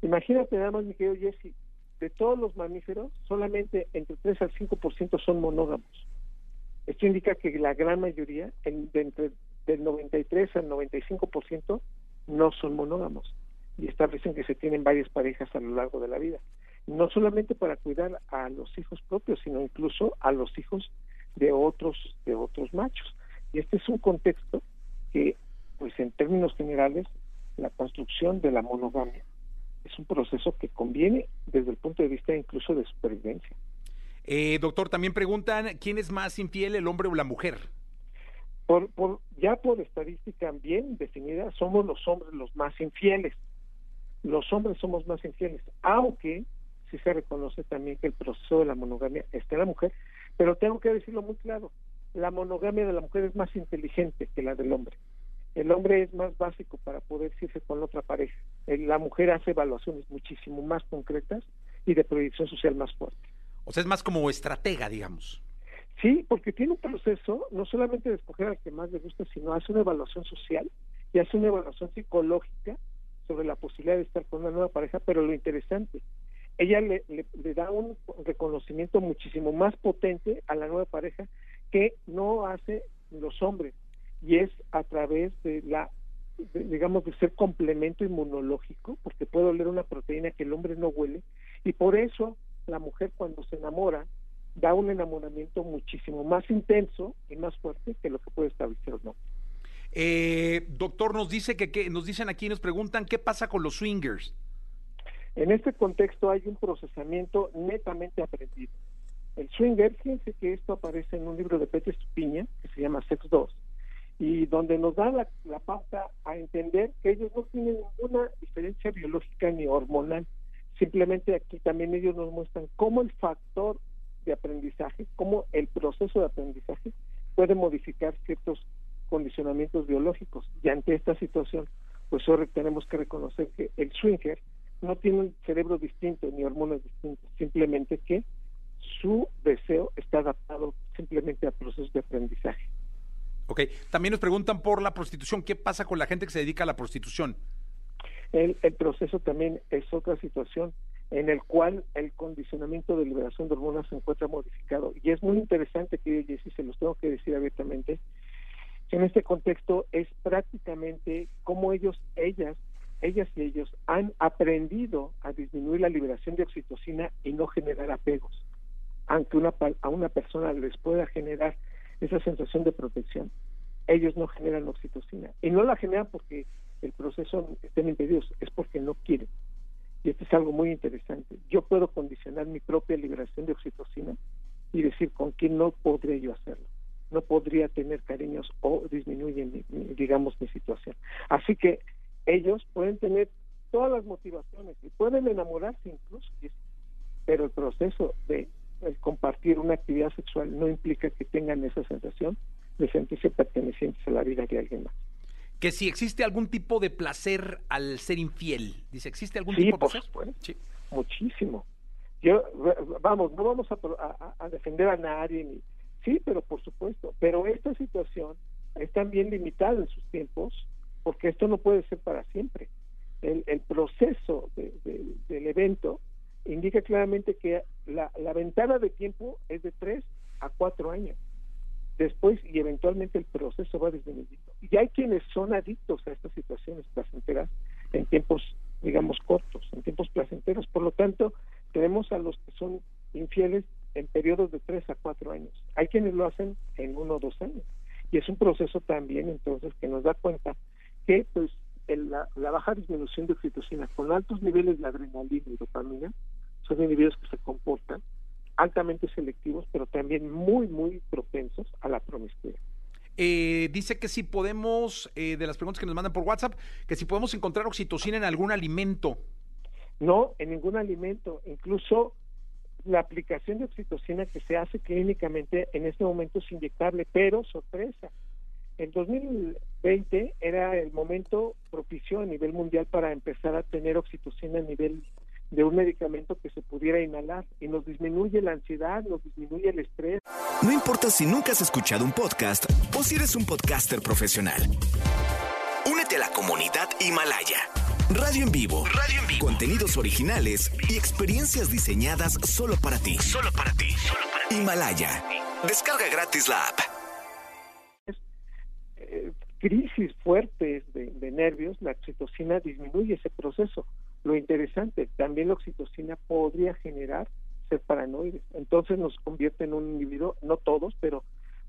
imagínate nada más, mi querido Jesse, de todos los mamíferos, solamente entre 3 al 5% son monógamos. Esto indica que la gran mayoría, en- de entre del 93 al 95%, no son monógamos y establecen que se tienen varias parejas a lo largo de la vida. No solamente para cuidar a los hijos propios, sino incluso a los hijos de otros de otros machos. Y este es un contexto que, pues en términos generales, la construcción de la monogamia es un proceso que conviene desde el punto de vista incluso de supervivencia. Eh, doctor, también preguntan quién es más infiel, el hombre o la mujer. Por, por, ya por estadística bien definida, somos los hombres los más infieles. los hombres somos más infieles, aunque sí se reconoce también que el proceso de la monogamia está en la mujer, pero tengo que decirlo muy claro, la monogamia de la mujer es más inteligente que la del hombre. El hombre es más básico para poder irse con otra pareja. La mujer hace evaluaciones muchísimo más concretas y de proyección social más fuerte. O sea, es más como estratega, digamos. Sí, porque tiene un proceso no solamente de escoger al que más le gusta, sino hace una evaluación social y hace una evaluación psicológica sobre la posibilidad de estar con una nueva pareja, pero lo interesante, ella le, da un reconocimiento muchísimo más potente a la nueva pareja que no hace los hombres y es a través de la digamos de ser complemento inmunológico porque puede oler una proteína que el hombre no huele y por eso la mujer cuando se enamora da un enamoramiento muchísimo más intenso y más fuerte que lo que puede establecer o no. Eh, doctor, nos dice que, que, nos dicen aquí, nos preguntan qué pasa con los swingers. En este contexto hay un procesamiento netamente aprendido. El swinger, fíjense que esto aparece en un libro de Pete Stupiña que se llama Sex 2 y donde nos da la, la pauta a entender que ellos no tienen ninguna diferencia biológica ni hormonal. Simplemente aquí también ellos nos muestran cómo el factor de aprendizaje, cómo el proceso de aprendizaje puede modificar ciertos condicionamientos biológicos. Y ante esta situación, pues tenemos que reconocer que el swinger no tiene un cerebro distinto ni hormonas distintas, simplemente que su deseo está adaptado simplemente al proceso de aprendizaje. Ok, también nos preguntan por la prostitución, ¿qué pasa con la gente que se dedica a la prostitución? El, el proceso también es otra situación en el cual el condicionamiento de liberación de hormonas se encuentra modificado. Y es muy interesante, que Jessy, se los tengo que decir abiertamente, en este contexto es prácticamente como ellos, ellas, ellas y ellos han aprendido a disminuir la liberación de oxitocina y no generar apegos. Aunque una, a una persona les pueda generar esa sensación de protección, ellos no generan oxitocina. Y no la generan porque el proceso estén impedidos, es porque no quieren. Y esto es algo muy interesante. Yo puedo condicionar mi propia liberación de oxitocina y decir con quién no podría yo hacerlo. No podría tener cariños o disminuye, digamos, mi situación. Así que ellos pueden tener todas las motivaciones y pueden enamorarse incluso, pero el proceso de compartir una actividad sexual no implica que tengan esa sensación de sentirse pertenecientes a la vida de alguien más que si existe algún tipo de placer al ser infiel. Dice, ¿existe algún tipo de placer? sí, muchísimo. Yo, vamos, no vamos a, defender a nadie, ni, sí, pero por supuesto. Pero esta situación es también limitada en sus tiempos, porque esto no puede ser para siempre. El, el proceso del evento indica claramente que la, la ventana de tiempo es de tres a cuatro años después y eventualmente el proceso va disminuyendo. Y hay quienes son adictos a estas situaciones placenteras en tiempos, digamos, cortos, en tiempos placenteros. Por lo tanto, tenemos a los que son infieles en periodos de tres a cuatro años. Hay quienes lo hacen en uno o dos años. Y es un proceso también, entonces, que nos da cuenta que, pues, la, la, baja disminución de oxitocina con altos niveles de adrenalina y dopamina son individuos que se comportan altamente selectivos, pero también muy, muy propensos a la promiscuidad. Eh, dice que si podemos, eh, de las preguntas que nos mandan por WhatsApp, que si podemos encontrar oxitocina en algún alimento. No, en ningún alimento. Incluso la aplicación de oxitocina que se hace clínicamente en este momento es inyectable, pero sorpresa. En 2020 era el momento propicio a nivel mundial para empezar a tener oxitocina a nivel de un medicamento que se pudiera inhalar y nos disminuye la ansiedad, nos disminuye el estrés. No importa si nunca has escuchado un podcast o si eres un podcaster profesional. Únete a la comunidad Himalaya. Radio en vivo. Radio en vivo. Contenidos originales y experiencias diseñadas solo para ti. Solo para ti. Solo para ti. Himalaya. Descarga gratis la app. Crisis fuertes de, de nervios, la oxitocina disminuye ese proceso lo interesante, también la oxitocina podría generar ser paranoides. Entonces nos convierte en un individuo, no todos, pero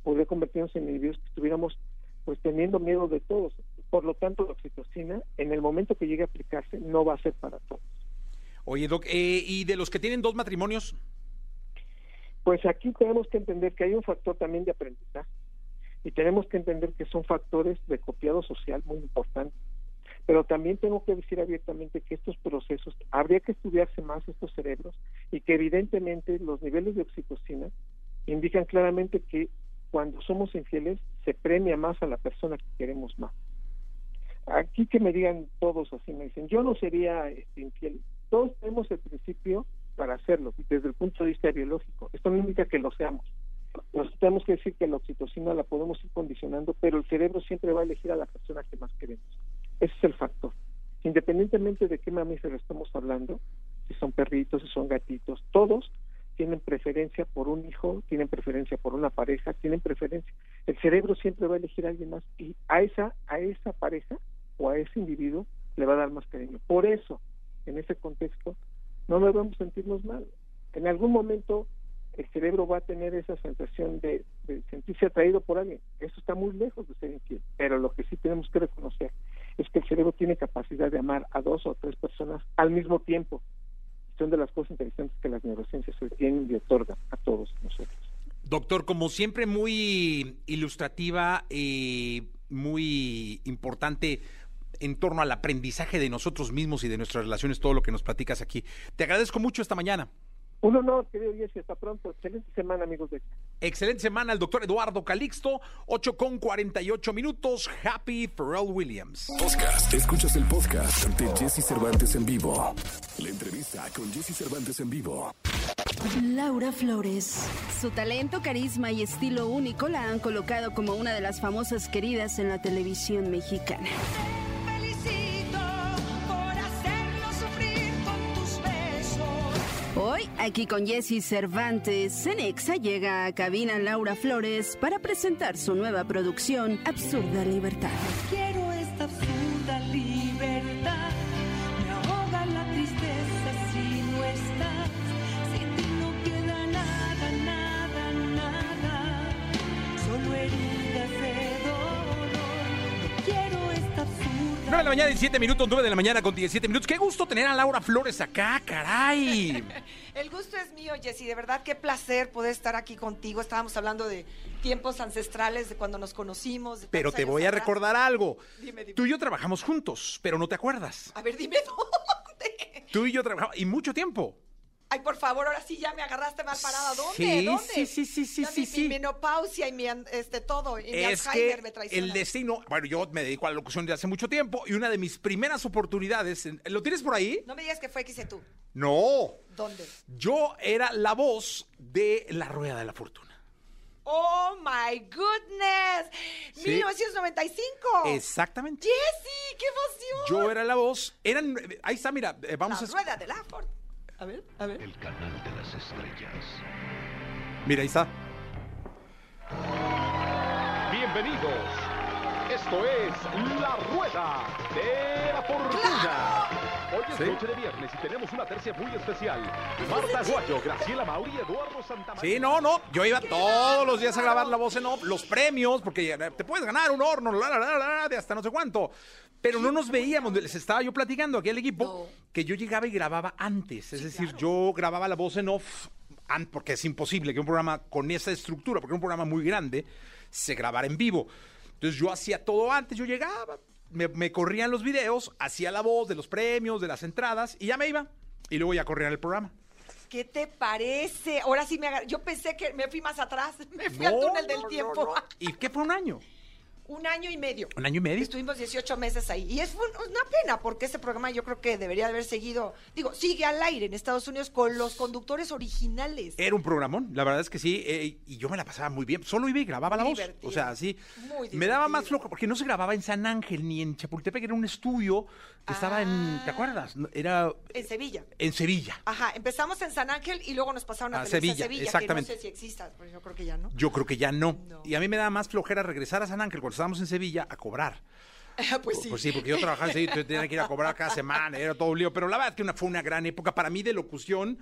podría convertirnos en individuos que estuviéramos pues teniendo miedo de todos. Por lo tanto, la oxitocina, en el momento que llegue a aplicarse, no va a ser para todos. Oye, Doc, eh, ¿y de los que tienen dos matrimonios? Pues aquí tenemos que entender que hay un factor también de aprendizaje y tenemos que entender que son factores de copiado social muy importantes Pero también tengo que decir abiertamente que estos procesos, habría que estudiarse más estos cerebros y que evidentemente los niveles de oxitocina indican claramente que cuando somos infieles se premia más a la persona que queremos más. Aquí que me digan todos así, me dicen, yo no sería este, infiel. Todos tenemos el principio para hacerlo, desde el punto de vista biológico. Esto no indica que lo seamos. Nosotros tenemos que decir que la oxitocina la podemos ir condicionando, pero el cerebro siempre va a elegir a la persona que más queremos. Ese es el factor. Independientemente de qué mamífero estamos hablando, si son perritos, si son gatitos, todos tienen preferencia por un hijo, tienen preferencia por una pareja, tienen preferencia. El cerebro siempre va a elegir a alguien más y a esa a esa pareja o a ese individuo le va a dar más cariño. Por eso, en ese contexto, no debemos sentirnos mal. En algún momento el cerebro va a tener esa sensación de, sentirse atraído por alguien. Eso está muy lejos de ser infiel. Pero lo que sí tenemos que reconocer es que el cerebro tiene capacidad de amar a dos o tres personas al mismo tiempo. Son de las cosas interesantes que las neurociencias hoy tienen y otorgan a todos nosotros. Doctor, como siempre, muy ilustrativa y muy importante en torno al aprendizaje de nosotros mismos y de nuestras relaciones, todo lo que nos platicas aquí. Te agradezco mucho esta mañana. Un honor, querido Jesse, hasta pronto. Excelente semana, amigos de Excelente semana, el doctor Eduardo Calixto, 8 con 48 minutos. Happy Pharrell Williams. Podcast. Escuchas el podcast de Jesse Cervantes en vivo. La entrevista con Jesse Cervantes en vivo. Laura Flores. Su talento, carisma y estilo único la han colocado como una de las famosas queridas en la televisión mexicana. Hoy, aquí con Jesse Cervantes, en Exa llega a cabina Laura Flores para presentar su nueva producción, Absurda Libertad. Quiero esta absurda 9 de la mañana, 17 minutos, 9 de la mañana con 17 minutos. Qué gusto tener a Laura Flores acá, caray. [laughs] El gusto es mío, Jessy. De verdad, qué placer poder estar aquí contigo. Estábamos hablando de tiempos ancestrales, de cuando nos conocimos. de Pero te voy a atrás. recordar algo. Dime, dime. Tú y yo trabajamos juntos, pero no te acuerdas. A ver, dime [laughs] dónde. Tú y yo trabajamos, y mucho tiempo. Ay, por favor, ahora sí ya me agarraste mal parada. ¿Dónde? Sí, ¿Dónde? sí, sí, sí, sí, mi, sí. mi menopausia y mi este todo. Y mi Es Alzheimer que me traiciona. el destino, bueno, yo me dedico a la locución de hace mucho tiempo y una de mis primeras oportunidades, ¿lo tienes por ahí? No me digas que fue XC tú. No, ¿Dónde? yo era la voz de La Rueda de la Fortuna. Oh my goodness. Sí. 1995. Exactamente. Jessy, qué emoción. Yo era la voz, eran, ahí está, mira, eh, vamos La a... rueda de la Ford. A ver, a ver. El canal de las estrellas. Mira, ahí está. Bienvenidos. Esto es La Rueda de la Fortuna. Hoy es Sí. noche de viernes y tenemos una tercia muy especial. Marta Guayo, Graciela Mauri, Eduardo Santamaría. Sí, no, no. Yo iba todos los días a grabar la voz en off, los premios, porque te puedes ganar un horno, la, la, la, la, la, de hasta no sé cuánto. Pero no nos veíamos. Les estaba yo platicando aquí al equipo que yo llegaba y grababa antes. Es decir, yo grababa la voz en off porque es imposible que un programa con esa estructura, porque es un programa muy grande, se grabara en vivo. Entonces yo hacía todo antes, yo llegaba, me, me corrían los videos, hacía la voz de los premios, de las entradas, y ya me iba. Y luego ya corría el programa. ¿Qué te parece? Ahora sí me agar- Yo pensé que me fui más atrás. [laughs] Me fui al túnel del no, tiempo. no. ¿Y qué fue un año? Un año y medio. ¿Un año y medio? Estuvimos 18 meses ahí. Y es un- una pena, porque ese programa yo creo que debería de haber seguido, digo, sigue al aire en Estados Unidos con los conductores originales. Era un programón, la verdad es que sí, eh, y yo me la pasaba muy bien. Solo iba y grababa la Muy voz. divertido. O sea, sí. Muy Me daba más divertido. flojo, porque no se grababa en San Ángel ni en Chapultepec, era un estudio que estaba en. ¿Te acuerdas? Era En Sevilla. en Sevilla. Ajá, empezamos en San Ángel y luego nos pasaron a, A Sevilla, Sevilla, exactamente. que no sé si exista, pero yo creo que ya no. Yo creo que ya no. No. Y a mí me daba más flojera regresar a San Ángel cuando estábamos en Sevilla a cobrar. [laughs] pues sí. Pues sí, porque yo trabajaba en Sevilla, entonces tenía que ir a cobrar cada semana, era todo un lío. Pero la verdad que una, fue una gran época para mí de locución.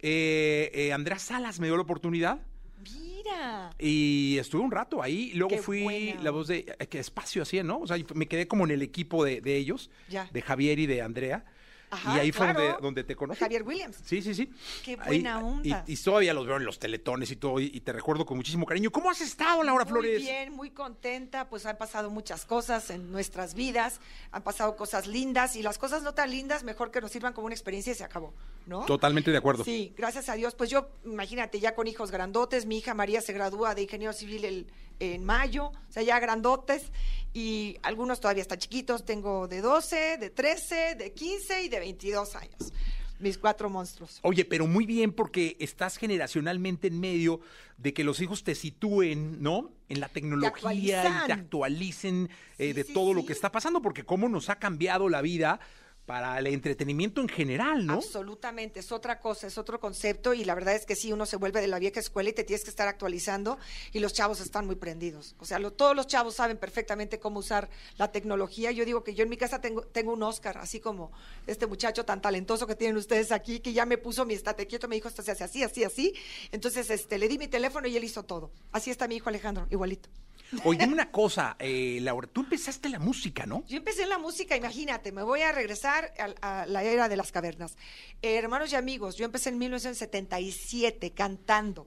Eh, eh, Andrea Salas me dio la oportunidad. Mira. Y estuve un rato ahí, luego Qué fui buena la voz de eh, que espacio hacía, ¿no? O sea, me quedé como en el equipo de, de ellos, Ya. de Javier y de Andrea. Ajá, y ahí fue donde, donde te conocí. Javier Williams. Sí, sí, sí. Qué Ahí- buena onda. Y, y todavía los veo en los teletones y todo, y, y te recuerdo con muchísimo cariño. ¿Cómo has estado, Laura Muy Flores? bien, muy contenta, pues han pasado muchas cosas en nuestras vidas, han pasado cosas lindas y las cosas no tan lindas, mejor que nos sirvan como una experiencia y se acabó, ¿no? Totalmente de acuerdo. Sí, gracias a Dios. Pues yo, imagínate, ya con hijos grandotes, mi hija María se gradúa de ingeniero civil el- en mayo, o sea, ya grandotes, y algunos todavía están chiquitos, tengo de 12, de 13, de 15 y de 22 años, mis cuatro monstruos. Oye, pero muy bien porque estás generacionalmente en medio de que los hijos te sitúen, ¿no? En la tecnología y te actualicen eh, de sí, todo lo que está pasando, porque cómo nos ha cambiado la vida para el entretenimiento en general, ¿no? Absolutamente, es otra cosa, es otro concepto y la verdad es que sí, uno se vuelve de la vieja escuela y te tienes que estar actualizando y los chavos están muy prendidos. O sea, todos los chavos saben perfectamente cómo usar la tecnología. Yo digo que yo en mi casa tengo, tengo un Oscar, así como este muchacho tan talentoso que tienen ustedes aquí, que ya me puso mi estate quieto, me dijo esto se hace así, así, así. Entonces, este, le di mi teléfono y él hizo todo. Así está mi hijo Alejandro, igualito. Oye, una cosa, eh, Laura, tú empezaste la música, ¿no? Yo empecé la música, imagínate, me voy a regresar a, a la era de las cavernas. Eh, hermanos y amigos, yo empecé en 1977 cantando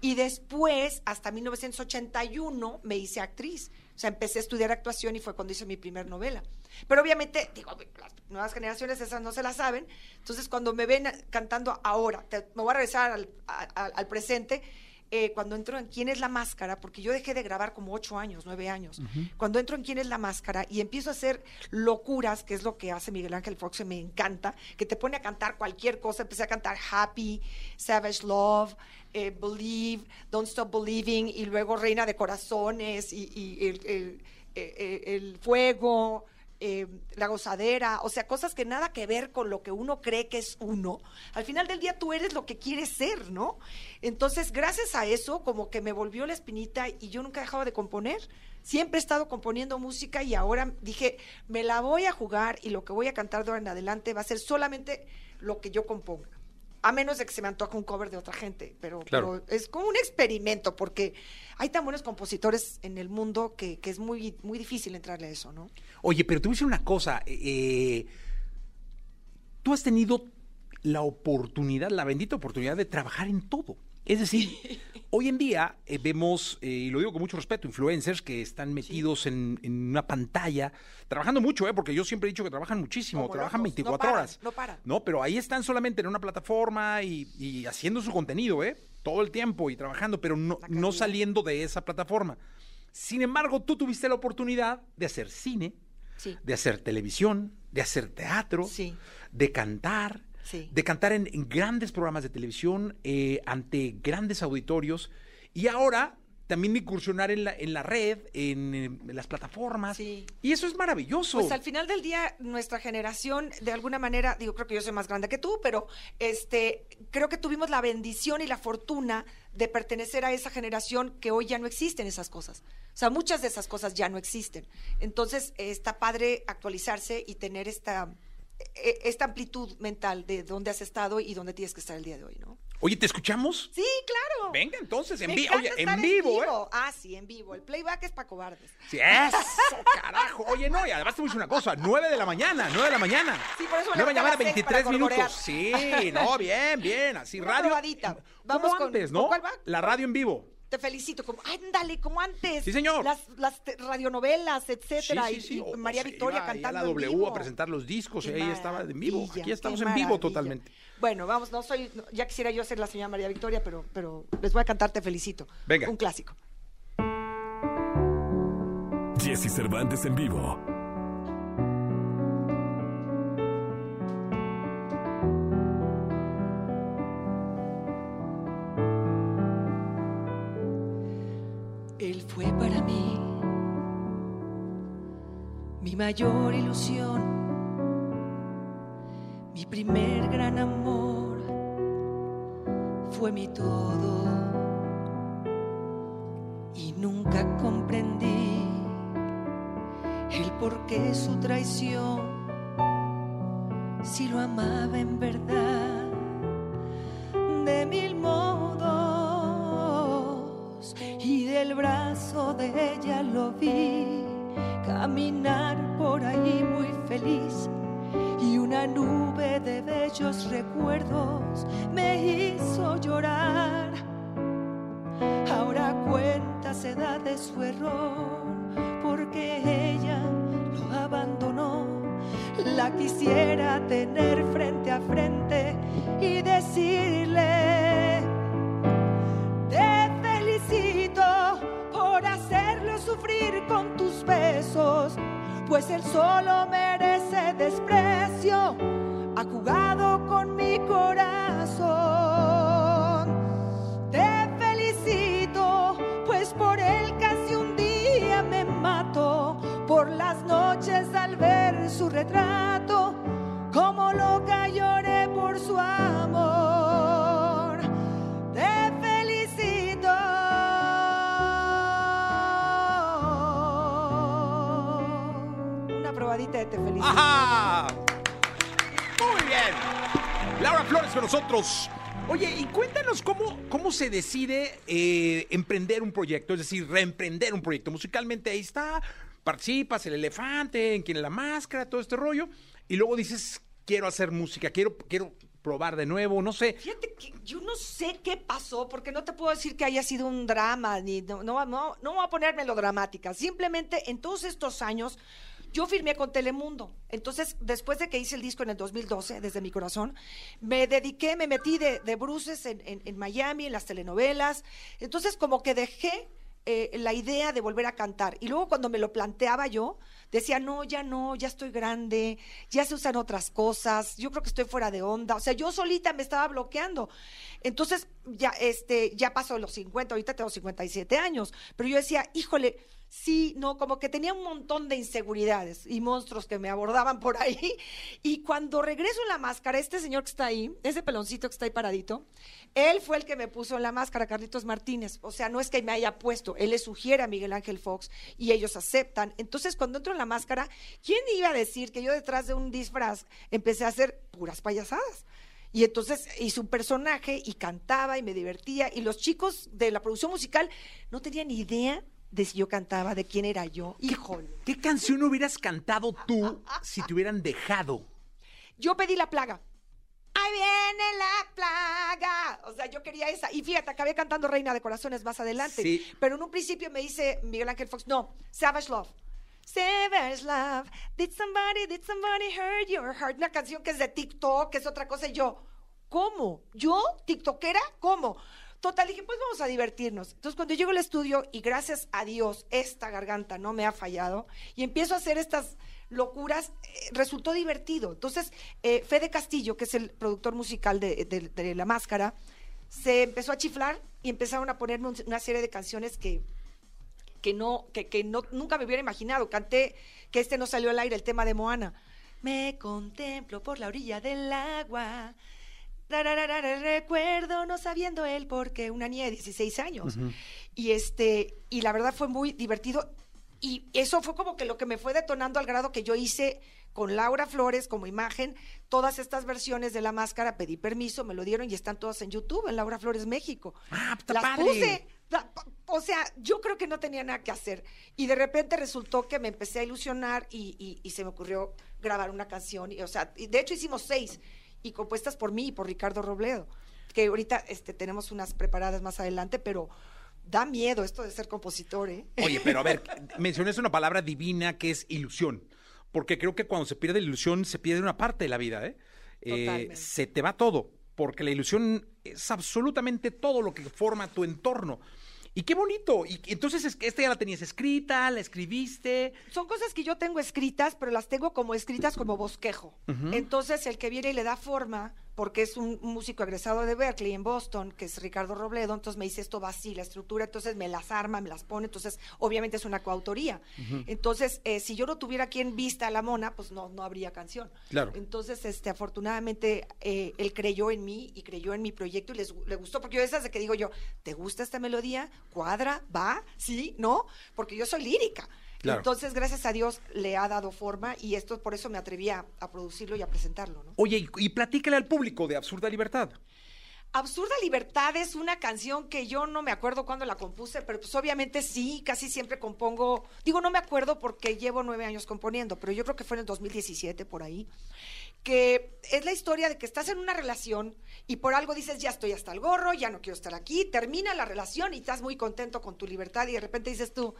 y después, hasta 1981, me hice actriz. O sea, empecé a estudiar actuación y fue cuando hice mi primer novela. Pero obviamente, digo, las nuevas generaciones esas no se la saben. Entonces, cuando me ven cantando ahora, te- me voy a regresar al, a- al presente, eh, cuando entro en ¿Quién es la máscara? Porque yo dejé de grabar como ocho años, nueve años. Cuando entro en ¿Quién es la máscara? Y empiezo a hacer locuras, que es lo que hace Miguel Ángel Fox, que me encanta, que te pone a cantar cualquier cosa. Empecé a cantar Happy, Savage Love, eh, Believe, Don't Stop Believing, y luego Reina de Corazones, y, y el, el- eh, eh, el Fuego, eh, la gozadera, o sea, cosas que nada que ver con lo que uno cree que es uno. Al final del día tú eres lo que quieres ser, ¿no? Entonces, gracias a eso, como que me volvió la espinita y yo nunca he dejado de componer. Siempre he estado componiendo música y ahora dije, me la voy a jugar y lo que voy a cantar de ahora en adelante va a ser solamente lo que yo componga. A menos de que se me antoje un cover de otra gente, pero, Claro. pero es como un experimento porque hay tan buenos compositores en el mundo que, que es muy, muy difícil entrarle a eso, ¿no? Oye, pero te voy a decir una cosa. eh, tú has tenido la oportunidad, la bendita oportunidad de trabajar en todo. Es decir, [laughs] hoy en día eh, vemos, eh, y lo digo con mucho respeto, influencers que están metidos en, en una pantalla, trabajando mucho, ¿eh? porque yo siempre he dicho que trabajan muchísimo, Como trabajan locos, 24 no paran, horas. no paran. No, pero ahí están solamente en una plataforma y, y haciendo su contenido, ¿eh? Todo el tiempo y trabajando, pero no, no saliendo de esa plataforma. Sin embargo, tú tuviste la oportunidad de hacer cine, Sí. de hacer televisión, de hacer teatro, de cantar, Sí. de cantar en, en grandes programas de televisión, eh, ante grandes auditorios, y ahora también incursionar en la, en la red, en, en las plataformas. Y eso es maravilloso. Pues al final del día, nuestra generación, de alguna manera, digo, creo que yo soy más grande que tú, pero este, creo que tuvimos la bendición y la fortuna de pertenecer a esa generación que hoy ya no existen esas cosas. O sea, muchas de esas cosas ya no existen. Entonces, está padre actualizarse y tener esta, esta amplitud mental de dónde has estado y dónde tienes que estar el día de hoy, ¿no? Oye, ¿te escuchamos? Sí, claro. Venga, entonces, en vivo. encanta Oye, estar en vivo, ¿eh? Ah, sí, en vivo. El playback es para cobardes. Sí, eso, carajo. Oye, no, y además te voy a decir una cosa, 9 de la mañana, 9 de la mañana. Sí, por eso me No va a levanté a llamar a las seis 23 para minutos. Sí, no, bien, bien, así Una radio. probadita. Vamos como con- antes, ¿con ¿no? cuál va? La radio en vivo. Te felicito, como, ándale, como antes. Sí, señor. Las, las radionovelas, Sí, etcétera. sí, y- sí. y, María Victoria iba cantando a la en W vivo. a presentar los discos Qué ahí estaba en vivo. Aquí estamos en vivo totalmente. Bueno, vamos, no soy, no, ya quisiera yo ser la señora María Victoria, pero, pero les voy a cantar Te felicito. Venga. Un clásico. Jesse Cervantes en vivo. Mi mayor ilusión, mi primer gran amor, fue mi todo. Y nunca comprendí el por qué su traición, si lo amaba en verdad, de mil modos y del brazo de ella lo vi caminar por ahí muy feliz y una nube de bellos recuerdos me hizo llorar. Ahora cuenta se da de su error porque ella lo abandonó. La quisiera tener frente a frente y decirle, sufrir con tus besos, pues él solo merece desprecio. Ha jugado con mi corazón. Te felicito, pues por él casi un día me mato. Por las noches al ver su retrato, ¡Ajá! [laughs] Muy bien. Laura Flores con nosotros. Oye, y cuéntanos cómo, cómo se decide eh, emprender un proyecto, es decir, reemprender un proyecto. Musicalmente ahí está, participas, el elefante, en quien la máscara, todo este rollo, y luego dices, quiero hacer música, quiero, quiero probar de nuevo, no sé. Fíjate yo no sé qué pasó, porque no te puedo decir que haya sido un drama, ni no, no, no, no voy a poner melodramática. Simplemente en todos estos años yo firmé con Telemundo. Entonces, después de que hice el disco en el 2012, desde mi corazón, me dediqué, me metí de, de bruces en, Miami, en las telenovelas. Entonces, como que dejé eh, la idea de volver a cantar. Y luego cuando me lo planteaba yo, decía, no, ya no, ya estoy grande, ya se usan otras cosas, yo creo que estoy fuera de onda. O sea, yo solita me estaba bloqueando. Entonces, ya, este, ya pasó los 50, ahorita tengo 57 años, pero yo decía, híjole, sí, no, como que tenía un montón de inseguridades y monstruos que me abordaban por ahí. [laughs] Y cuando regreso en la máscara, este señor que está ahí, ese peloncito que está ahí paradito, él fue el que me puso en la máscara, Carlitos Martínez. O sea, no es que me haya puesto, él le sugiere a Miguel Ángel Fox y ellos aceptan. Entonces, cuando entro en la máscara, ¿quién iba a decir que yo detrás de un disfraz empecé a hacer puras payasadas? Y entonces hice un personaje y cantaba y me divertía. Y los chicos de la producción musical no tenían idea de si yo cantaba, de quién era yo. Híjole. ¿Qué canción hubieras cantado tú si te hubieran dejado? Yo pedí la plaga. Ahí viene la plaga. O sea, yo quería esa. Y fíjate, acabé cantando Reina de Corazones más adelante. Sí. Pero en un principio me dice Miguel Ángel Fox, no, Savage Love. Savage Love. Did somebody, did somebody hurt your heart? Una canción que es de TikTok, que es otra cosa. Y yo, ¿cómo? ¿Yo? ¿TikTokera? ¿Cómo? Total, dije, pues vamos a divertirnos. Entonces, cuando llego al estudio, y gracias a Dios, esta garganta no me ha fallado, y empiezo a hacer estas locuras, eh, resultó divertido. Entonces, eh, Fede Castillo, que es el productor musical de, de- de La Máscara, se empezó a chiflar y empezaron a ponerme un- una serie de canciones que, que no, que, que no, nunca me hubiera imaginado. Canté que este no salió al aire, el tema de Moana. Me contemplo por la orilla del agua. Recuerdo no sabiendo él porque una niña de 16 años. Y este, y la verdad fue muy divertido. Y eso fue como que lo que me fue detonando al grado que yo hice con Laura Flores como imagen todas estas versiones de la máscara, pedí permiso, me lo dieron y están todas en YouTube, en Laura Flores México. Ah, está Las padre. puse. O sea, yo creo que no tenía nada que hacer. Y de repente resultó que me empecé a ilusionar y, y- y se me ocurrió grabar una canción. Y, o sea, y de hecho hicimos seis y compuestas por mí y por Ricardo Robledo. Que ahorita este, tenemos unas preparadas más adelante, pero da miedo esto de ser compositor, ¿eh? Oye, pero a ver, [laughs] mencionaste una palabra divina que es ilusión. Porque creo que cuando se pierde la ilusión, se pierde una parte de la vida, ¿eh? Eh, se te va todo. Porque la ilusión es absolutamente todo lo que forma tu entorno. Y qué bonito. Y entonces es que esta ya la tenías escrita, la escribiste. Son cosas que yo tengo escritas, pero las tengo como escritas como bosquejo. Entonces, el que viene y le da forma, porque es un músico egresado de Berkeley en Boston, que es Ricardo Robledo, entonces me dice esto va así, la estructura, entonces me las arma, me las pone, entonces obviamente es una coautoría. Entonces, eh, si yo no tuviera quien vista a la mona, pues no, no habría canción. Claro. Entonces, este, afortunadamente, eh, él creyó en mí y creyó en mi proyecto y les, le gustó, porque yo esas de que digo yo, ¿te gusta esta melodía? ¿Cuadra? ¿Va? ¿Sí? ¿No? Porque yo soy lírica. Claro. Entonces, gracias a Dios, le ha dado forma y esto por eso me atreví a, a producirlo y a presentarlo, ¿no? Oye, y, y platícale al público de Absurda Libertad. Absurda Libertad es una canción que yo no me acuerdo cuándo la compuse, pero pues obviamente sí, casi siempre compongo, digo no me acuerdo porque llevo nueve años componiendo, pero yo creo que fue en el 2017 por ahí, que es la historia de que estás en una relación y por algo dices ya estoy hasta el gorro, ya no quiero estar aquí, termina la relación y estás muy contento con tu libertad y de repente dices tú,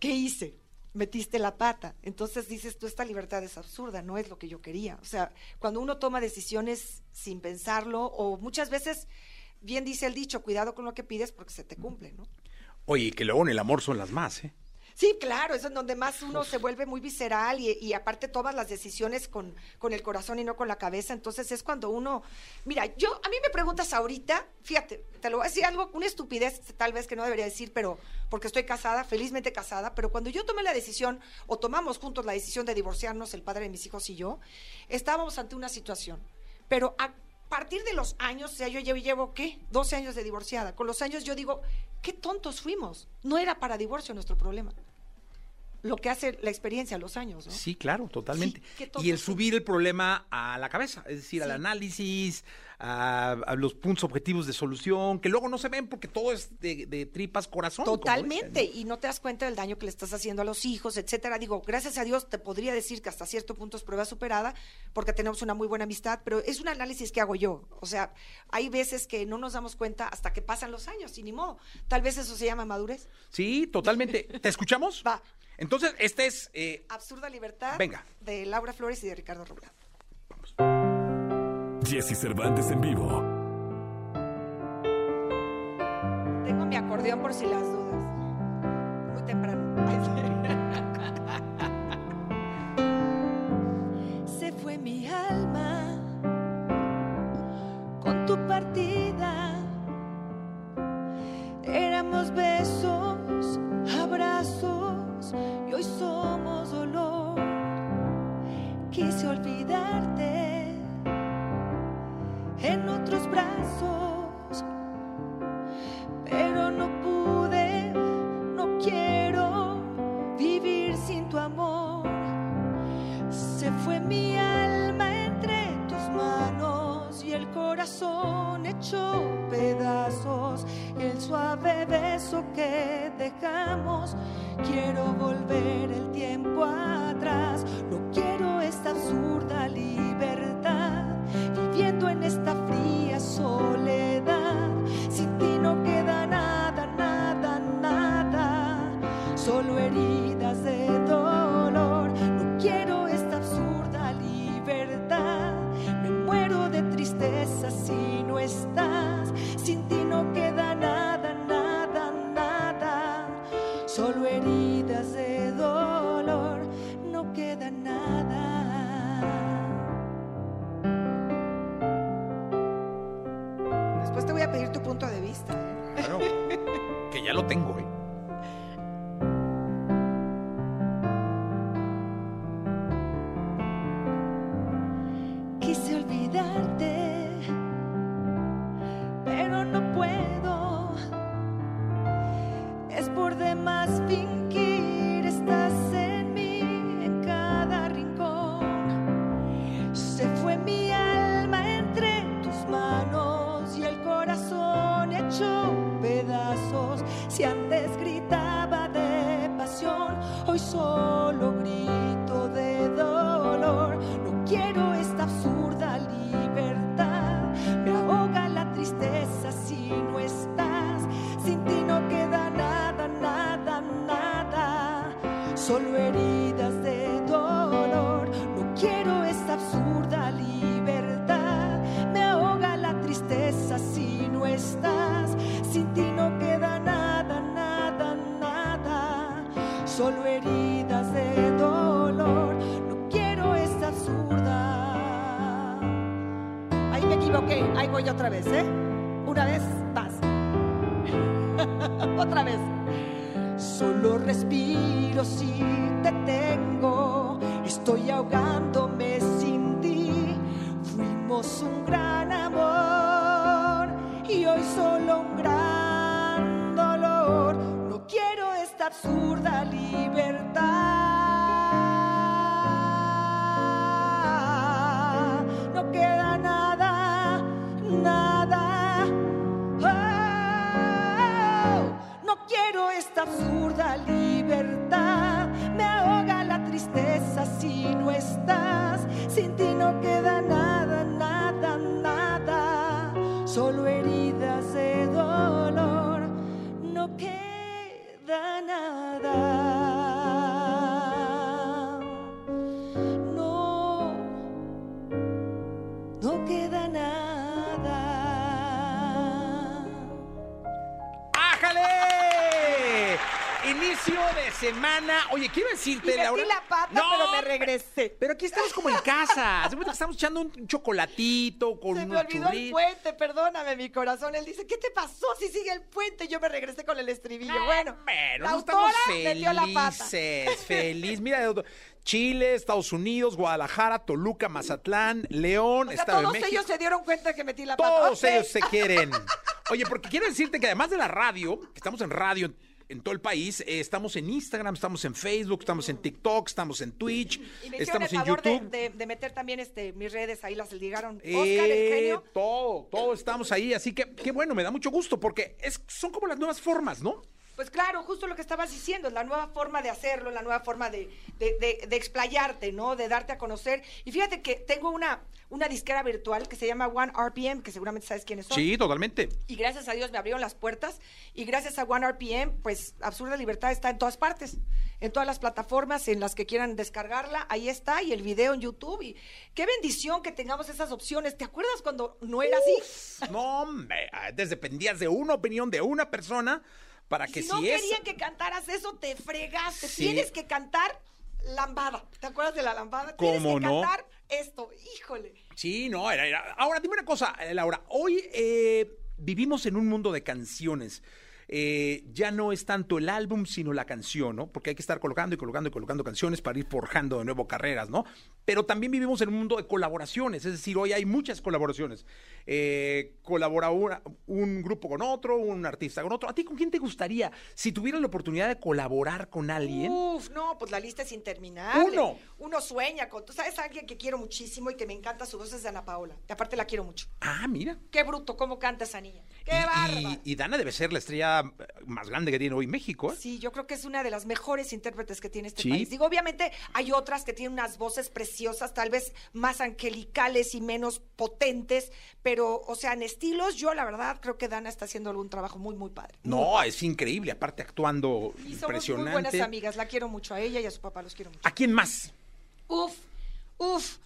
¿qué hice? Metiste la pata. Entonces dices tú, esta libertad es absurda, no es lo que yo quería. O sea, cuando uno toma decisiones sin pensarlo, o muchas veces, bien dice el dicho, cuidado con lo que pides porque se te cumple, ¿no? Oye, que luego en el amor son las más, ¿eh? Sí, claro, es en donde más uno se vuelve muy visceral y, y aparte tomas las decisiones con, con el corazón y no con la cabeza. Entonces es cuando uno, mira, yo a mí me preguntas ahorita, fíjate, te lo voy a decir algo, una estupidez tal vez que no debería decir, pero porque estoy casada, felizmente casada, pero cuando yo tomé la decisión o tomamos juntos la decisión de divorciarnos, el padre de mis hijos y yo, estábamos ante una situación. Pero a partir de los años, o sea, yo llevo, llevo ¿qué? 12 años de divorciada. Con los años yo digo, qué tontos fuimos. No era para divorcio nuestro problema. Lo que hace la experiencia, los años, ¿no? Sí, claro, totalmente. Sí, y el subir el problema a la cabeza, es decir, al análisis, a, a los puntos objetivos de solución, que luego no se ven porque todo es de, de tripas corazón. Totalmente, dicen. y no te das cuenta del daño que le estás haciendo a los hijos, etcétera. Digo, gracias a Dios te podría decir que hasta cierto punto es prueba superada, porque tenemos una muy buena amistad, pero es un análisis que hago yo. O sea, hay veces que no nos damos cuenta hasta que pasan los años, y ni modo. Tal vez eso se llama madurez. Sí, totalmente. [laughs] ¿Te escuchamos? Va. Entonces, este es... eh, Absurda Libertad Venga. de Laura Flores y de Ricardo Roblado. Jesse Cervantes en vivo. Tengo mi acordeón por si las dudas. Muy temprano. [laughs] Se fue mi alma con tu partida. Éramos besos, abrazos olvidarte en otros brazos, pero no pude, no quiero vivir sin tu amor. Se fue mi alma entre tus manos y el corazón hecho pedazos. El suave beso que dejamos. Quiero volver [laughs] otra vez. Solo respiro si te tengo. Estoy ahogándome sin ti. Fuimos un gran amor y hoy solo un gran dolor. No quiero esta absurda libertad. No queda si no estás, sin ti no queda. Semana. Oye, quiero decirte, Y metí Laura. la pata, pero me regresé. Pero aquí estamos como en casa. De estamos echando un chocolatito con Se me unos olvidó el puente, perdóname, mi corazón. Él dice, ¿qué te pasó si sigue el puente? Yo me regresé con el estribillo. bueno, Pero la no autora metió la pata. feliz. Mira, Chile, Estados Unidos, Guadalajara, Toluca, Mazatlán, León, O sea, Estado de todos México. ellos se dieron cuenta que metí la pata. Todos ellos se quieren. [laughs] Oye, porque quiero decirte que además de la radio, que estamos en radio en, todo el país, eh, estamos en Instagram, estamos en Facebook, estamos en TikTok, estamos en Twitch, Y me estamos el en favor de, YouTube. de- de meter también este, mis redes, ahí las ligaron. Oscar, Eh, el genio. todo, todo estamos ahí, así que qué bueno, me da mucho gusto porque es, son como las nuevas formas, ¿no? Pues claro, justo lo que estabas diciendo, es la nueva forma de hacerlo, la nueva forma de, de, de- de explayarte, ¿no? De darte a conocer. Y fíjate que tengo una, una disquera virtual que se llama One RPM, que seguramente sabes quiénes son. Sí, totalmente. Y gracias a Dios me abrieron las puertas. Y gracias a One RPM, pues Absurda Libertad está en todas partes. En todas las plataformas en las que quieran descargarla, ahí está. Y el video en YouTube. Y qué bendición que tengamos esas opciones. ¿Te acuerdas cuando no era así? No, hombre, antes dependías de una opinión de una persona para que si no si es... querían que cantaras eso, te fregaste. Sí. Tienes que cantar lambada. ¿Te acuerdas de la lambada? Tienes ¿Cómo que no? cantar esto. Híjole. Sí, no, era, era- Ahora, dime una cosa, eh, Laura. Hoy eh, vivimos en un mundo de canciones. Eh, ya no es tanto el álbum, sino la canción, ¿no? Porque hay que estar colocando y colocando y colocando canciones para ir forjando de nuevo carreras, ¿no? Pero también vivimos en un mundo de colaboraciones, es decir, hoy hay muchas colaboraciones. Eh, colabora una- un grupo con otro, un artista con otro. ¿A ti con quién te gustaría, si tuvieras la oportunidad de colaborar con alguien? Uf, no, pues la lista es interminable. Uno. Uno sueña con. Tú sabes a alguien que quiero muchísimo y que me encanta su voz es de Ana Paola. Y aparte la quiero mucho. Ah, mira. Qué bruto, cómo canta esa niña. Qué Y- y, y Dana debe ser la estrella más grande que tiene hoy México, ¿eh? Sí, yo creo que es una de las mejores intérpretes que tiene este Sí. país. Digo, obviamente hay otras que tienen unas voces preciosas, tal vez más angelicales y menos potentes, pero, o sea, en estilos, yo la verdad creo que Dana está haciendo un trabajo muy, muy padre. No, es increíble, aparte actuando Y somos muy buenas amigas, la quiero mucho a ella y a su papá, los quiero mucho. ¿A quién más? Uf, uf,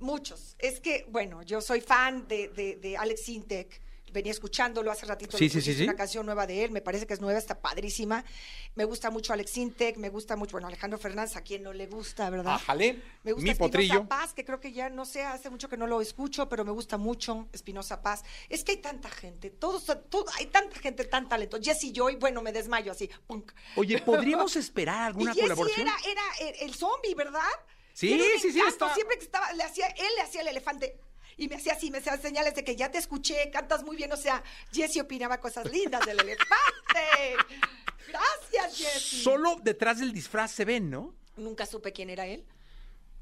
muchos. Es que, bueno, yo soy fan de, de, de Alex Sintek. Venía escuchándolo hace ratito. Sí, sí, sí. Una canción nueva de él, me parece que es nueva, está padrísima. Me gusta mucho Alex Sintek, me gusta mucho, bueno, Alejandro Fernández, a quien no le gusta, ¿verdad? Ájale, Me gusta mi Espinosa potrillo. Paz, que creo que ya no sé, hace mucho que no lo escucho, pero me gusta mucho Espinosa Paz. Es que hay tanta gente, todos, todo, hay tanta gente tan talentosa. Jesse Joy, bueno, me desmayo así. punk. Oye, [laughs] ¿podríamos esperar alguna y colaboración? era, era el, el zombie, ¿verdad? Sí, un sí, sí, está- Siempre que estaba, le hacía, él le hacía el elefante. Y me hacía así, me hacía señales de que ya te escuché, cantas muy bien. O sea, Jesse opinaba cosas lindas del elefante. [laughs] Gracias, Jesse. Solo detrás del disfraz se ven, ¿no? Nunca supe quién era él.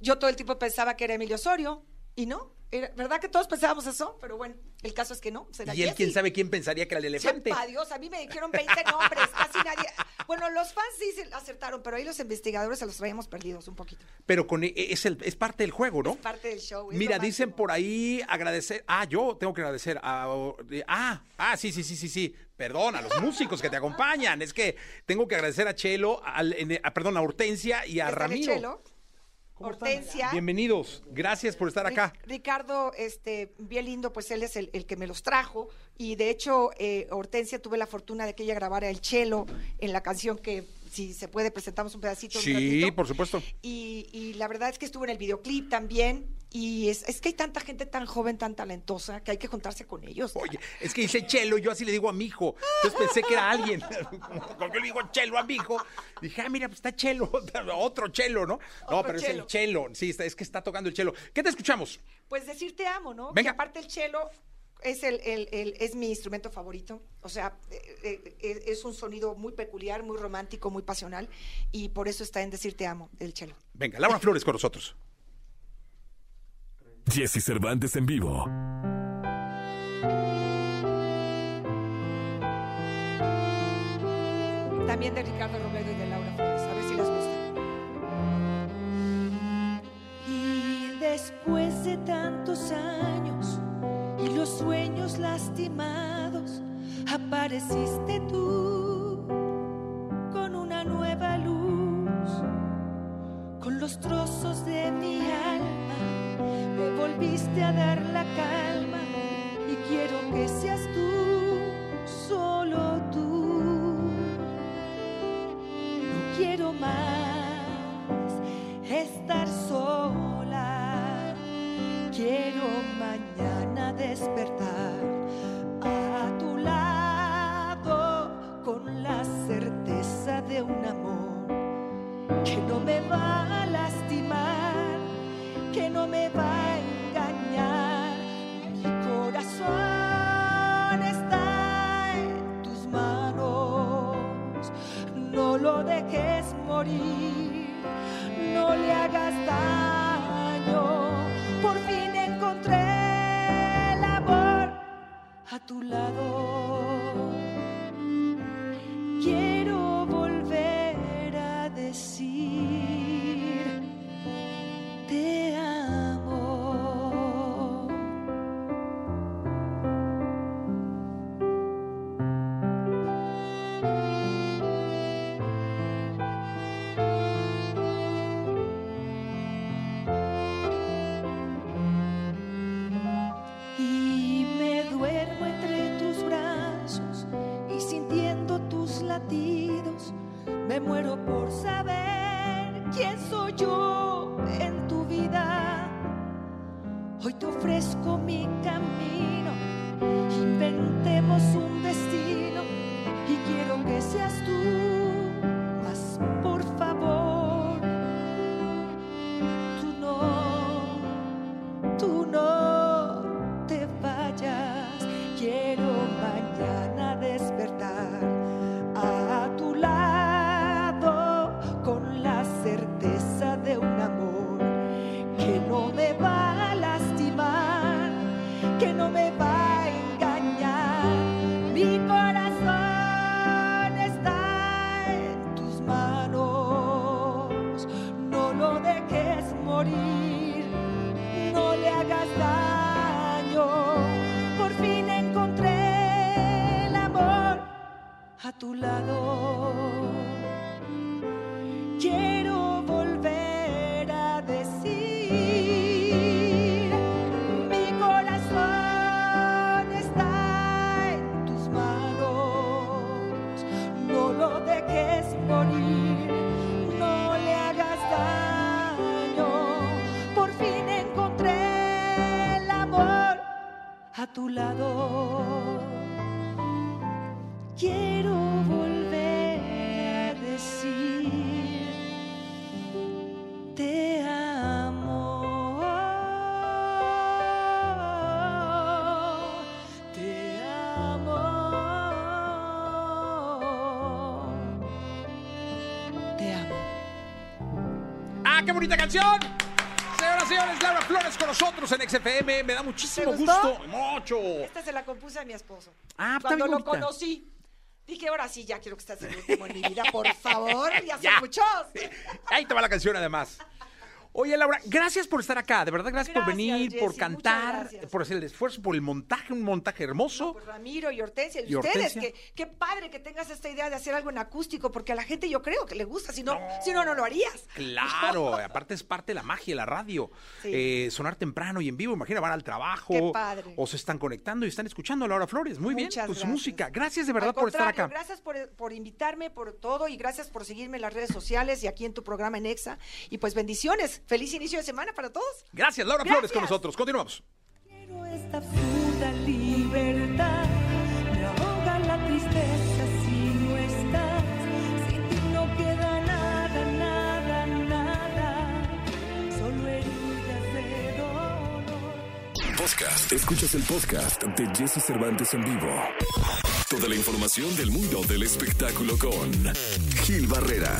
Yo todo el tiempo pensaba que era Emilio Osorio. Y no, era, ¿verdad que todos pensábamos eso? Pero bueno, el caso es que no. será Y él, Jesse. quién sabe quién pensaría que era el elefante. Sepa Dios, a mí me dijeron 20 nombres, casi nadie. Bueno, los fans sí se acertaron, pero ahí los investigadores se los traíamos perdidos un poquito. Pero con, e- es, el, es parte del juego, ¿no? Parte del show. es Mira, dicen por ahí agradecer. Ah, yo tengo que agradecer a. Ah, ah, sí, sí, sí, sí, sí. Perdón, a los músicos que te acompañan. Es que tengo que agradecer a Chelo, al- en- a- perdón, a Hortensia y a el Ramiro. chelo. Hortensia. Bienvenidos. Gracias por estar acá. Ri- Ricardo, este, bien lindo, pues él es el, el que me los trajo. Y de hecho, eh, Hortensia tuve la fortuna de que ella grabara el chelo en la canción que, si se puede, presentamos un pedacito. un Sí, ratito. por supuesto. Y, y la verdad es que estuvo en el videoclip también. Y es, es que hay tanta gente tan joven, tan talentosa, que hay que juntarse con ellos. Oye, es que dice Chelo, yo así le digo a mi hijo. Entonces pensé que era alguien. [laughs] Cuando yo le digo Chelo a mi hijo, dije, ah, mira, pues está Chelo, [laughs] otro Chelo, ¿no? No, pero es el Chelo. Sí, está- es que está tocando el Chelo. ¿Qué te escuchamos? Pues decir te amo, ¿no? Venga. Que aparte el chelo es el, el- el- es mi instrumento favorito. O sea, eh, eh, eh, es un sonido muy peculiar, muy romántico, muy pasional. Y por eso está en decir te amo, el chelo. Venga, Laura Flores con nosotros. Jesse Cervantes en vivo. También de Ricardo Romero y de Laura Flores. A ver si les gusta. Y Después de tantos años y los sueños lastimados, apareciste tú con una nueva luz, con los trozos de mi alma, me volviste a dar la calma y quiero que seas tú, solo tú. No quiero más estar sola. Quiero mañana despertar a tu lado con la certeza de un amor que no me va a lastimar, que no me va a engañar. Mi corazón está en tus manos, no lo dejes morir, no le hagas daño. Por fin tu lado. Qué bonita canción! Señoras y señores, Laura Flores con nosotros en XFM. Me da muchísimo ¿Te gustó? gusto. Mucho. Esta se la compuse a mi esposo. Ah, está Cuando bien lo bonita. conocí, dije, ahora sí, ya quiero que estés el último en mi vida, por favor, ya son muchos. Ahí te va la canción además. Oye, Laura, gracias por estar acá. De verdad, gracias, por venir, Jessy, por cantar, por hacer el esfuerzo, por el montaje, un montaje hermoso. Pues Ramiro y Hortensia, y, Y ustedes, Hortensia. que qué padre que tengas esta idea de hacer algo en acústico, porque a la gente yo creo que le gusta, si no, si no, no lo harías. Claro, [laughs] aparte es parte de la magia de la radio. Sí. Eh, sonar temprano y en vivo, imagina, van al trabajo. Qué padre. O se están conectando y están escuchando a Laura Flores. Muy bien, con su música. Gracias de verdad Al por estar acá. Gracias por, por invitarme, por todo, y gracias por seguirme en las redes sociales y aquí en tu programa en EXA. Y pues bendiciones, feliz inicio de semana para todos. Gracias, Laura Flores con Gracias. nosotros. Continuamos. Quiero esta absurda libertad, me ahoga la tristeza si no estás, Podcast. Escuchas el podcast de Jesse Cervantes en vivo. Toda la información del mundo del espectáculo con Gil Barrera.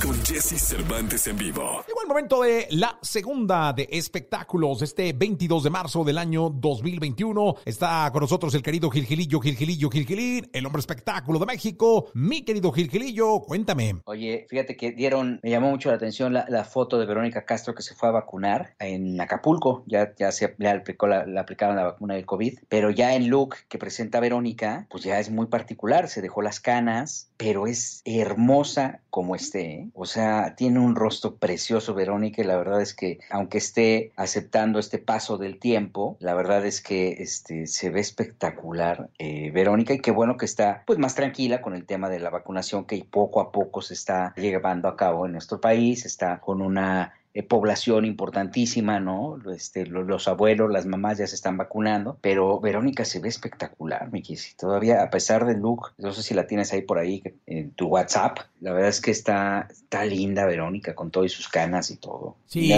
Con Jesse Cervantes en vivo. Igual el momento de la segunda de espectáculos. Este 22 de marzo del año 2021 está con nosotros el querido Gilgilillo, Gilgilillo, Gilgilín, el hombre espectáculo de México. Mi querido Gilgilillo, cuéntame. Oye, fíjate que dieron, me llamó mucho la atención la, la foto de Verónica Castro que se fue a vacunar en Acapulco. Ya, ya se le, aplicó la, le aplicaron la vacuna del COVID, pero ya el look que presenta Verónica, pues ya es muy particular. Se dejó las canas, pero es hermosa como esté. ¿eh? O sea, tiene un rostro precioso Verónica y la verdad es que aunque esté aceptando este paso del tiempo, la verdad es que este, se ve espectacular eh, Verónica y qué bueno que está pues más tranquila con el tema de la vacunación que poco a poco se está llevando a cabo en nuestro país, está con una eh, población importantísima, ¿no? Este, lo- los, abuelos, las mamás ya se están vacunando, pero Verónica se ve espectacular, mi Kissy. Todavía, a pesar del look, no sé si la tienes ahí por ahí en tu WhatsApp, la verdad es que está, está linda Verónica con todo y sus canas y todo. Sí,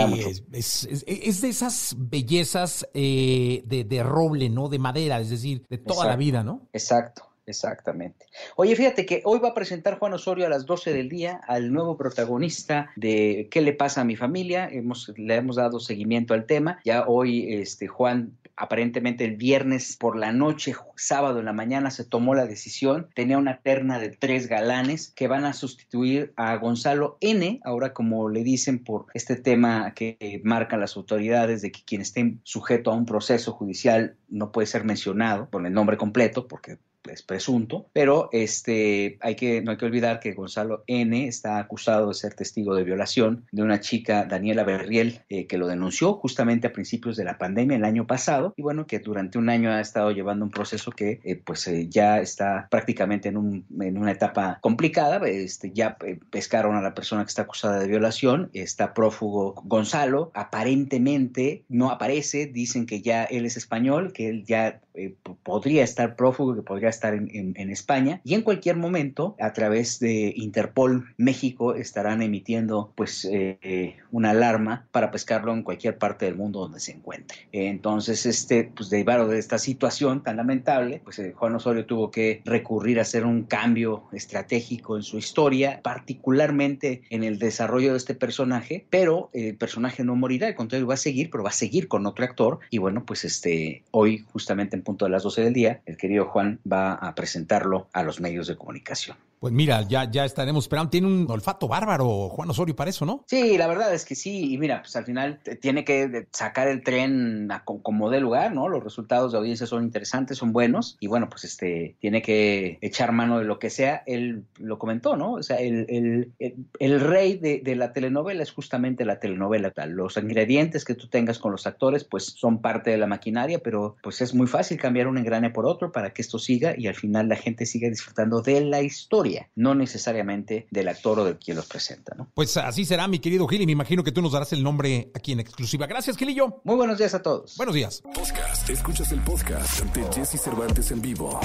es, es- de esas bellezas eh, de, de roble, ¿no? De madera, es decir, de toda la vida, ¿no? Exacto, exactamente. Oye, fíjate que hoy va a presentar Juan Osorio a las 12 del día al nuevo protagonista de ¿Qué le pasa a mi familia? Hemos, le hemos dado seguimiento al tema. Ya hoy este, Juan aparentemente el viernes por la noche, sábado en la mañana, se tomó la decisión. Tenía una terna de tres galanes que van a sustituir a Gonzalo N, ahora como le dicen por este tema que marcan las autoridades de que quien esté sujeto a un proceso judicial no puede ser mencionado con el nombre completo porque es presunto, pero este hay que no hay que olvidar que Gonzalo N está acusado de ser testigo de violación de una chica Daniela Berriel eh, que lo denunció justamente a principios de la pandemia el año pasado y bueno que durante un año ha estado llevando un proceso que eh, pues eh, ya está prácticamente en, un, en una etapa complicada, este ya pescaron a la persona que está acusada de violación, está prófugo Gonzalo, aparentemente no aparece, dicen que ya él es español, que él ya podría estar prófugo, que podría estar en, en- en España y en cualquier momento a través de Interpol México estarán emitiendo pues eh, una alarma para pescarlo en cualquier parte del mundo donde se encuentre. Entonces, este, pues derivado de esta situación tan lamentable, pues eh, Juan Osorio tuvo que recurrir a hacer un cambio estratégico en su historia, particularmente en el desarrollo de este personaje, pero el personaje no morirá, al contrario, va a seguir, pero va a seguir con otro actor y bueno, pues este, hoy justamente en punto de las 12 del día, el querido Juan va a presentarlo a los medios de comunicación. Pues mira, ya, ya estaremos esperando. Tiene un olfato bárbaro Juan Osorio para eso, ¿no? Sí, la verdad es que sí, y mira, pues al final te- tiene que de- sacar el tren a co- como de lugar, ¿no? Los resultados de audiencia son interesantes, son buenos, y bueno, pues este, tiene que echar mano de lo que sea, él lo comentó, ¿no? O sea, el, el, el, el rey de, de la telenovela es justamente la telenovela, tal. los ingredientes que tú tengas con los actores, pues son parte de la maquinaria, pero pues es muy fácil cambiar un engrane por otro para que esto siga y al final la gente siga disfrutando de la historia, no necesariamente del actor o de quien los presenta, ¿no? Pues así será, mi querido Gil, y me imagino que tú nos darás el nombre aquí en exclusiva. Gracias, Gilillo. Muy buenos días a todos. Buenos días. Podcast. Escuchas el podcast de Jesse Cervantes en vivo.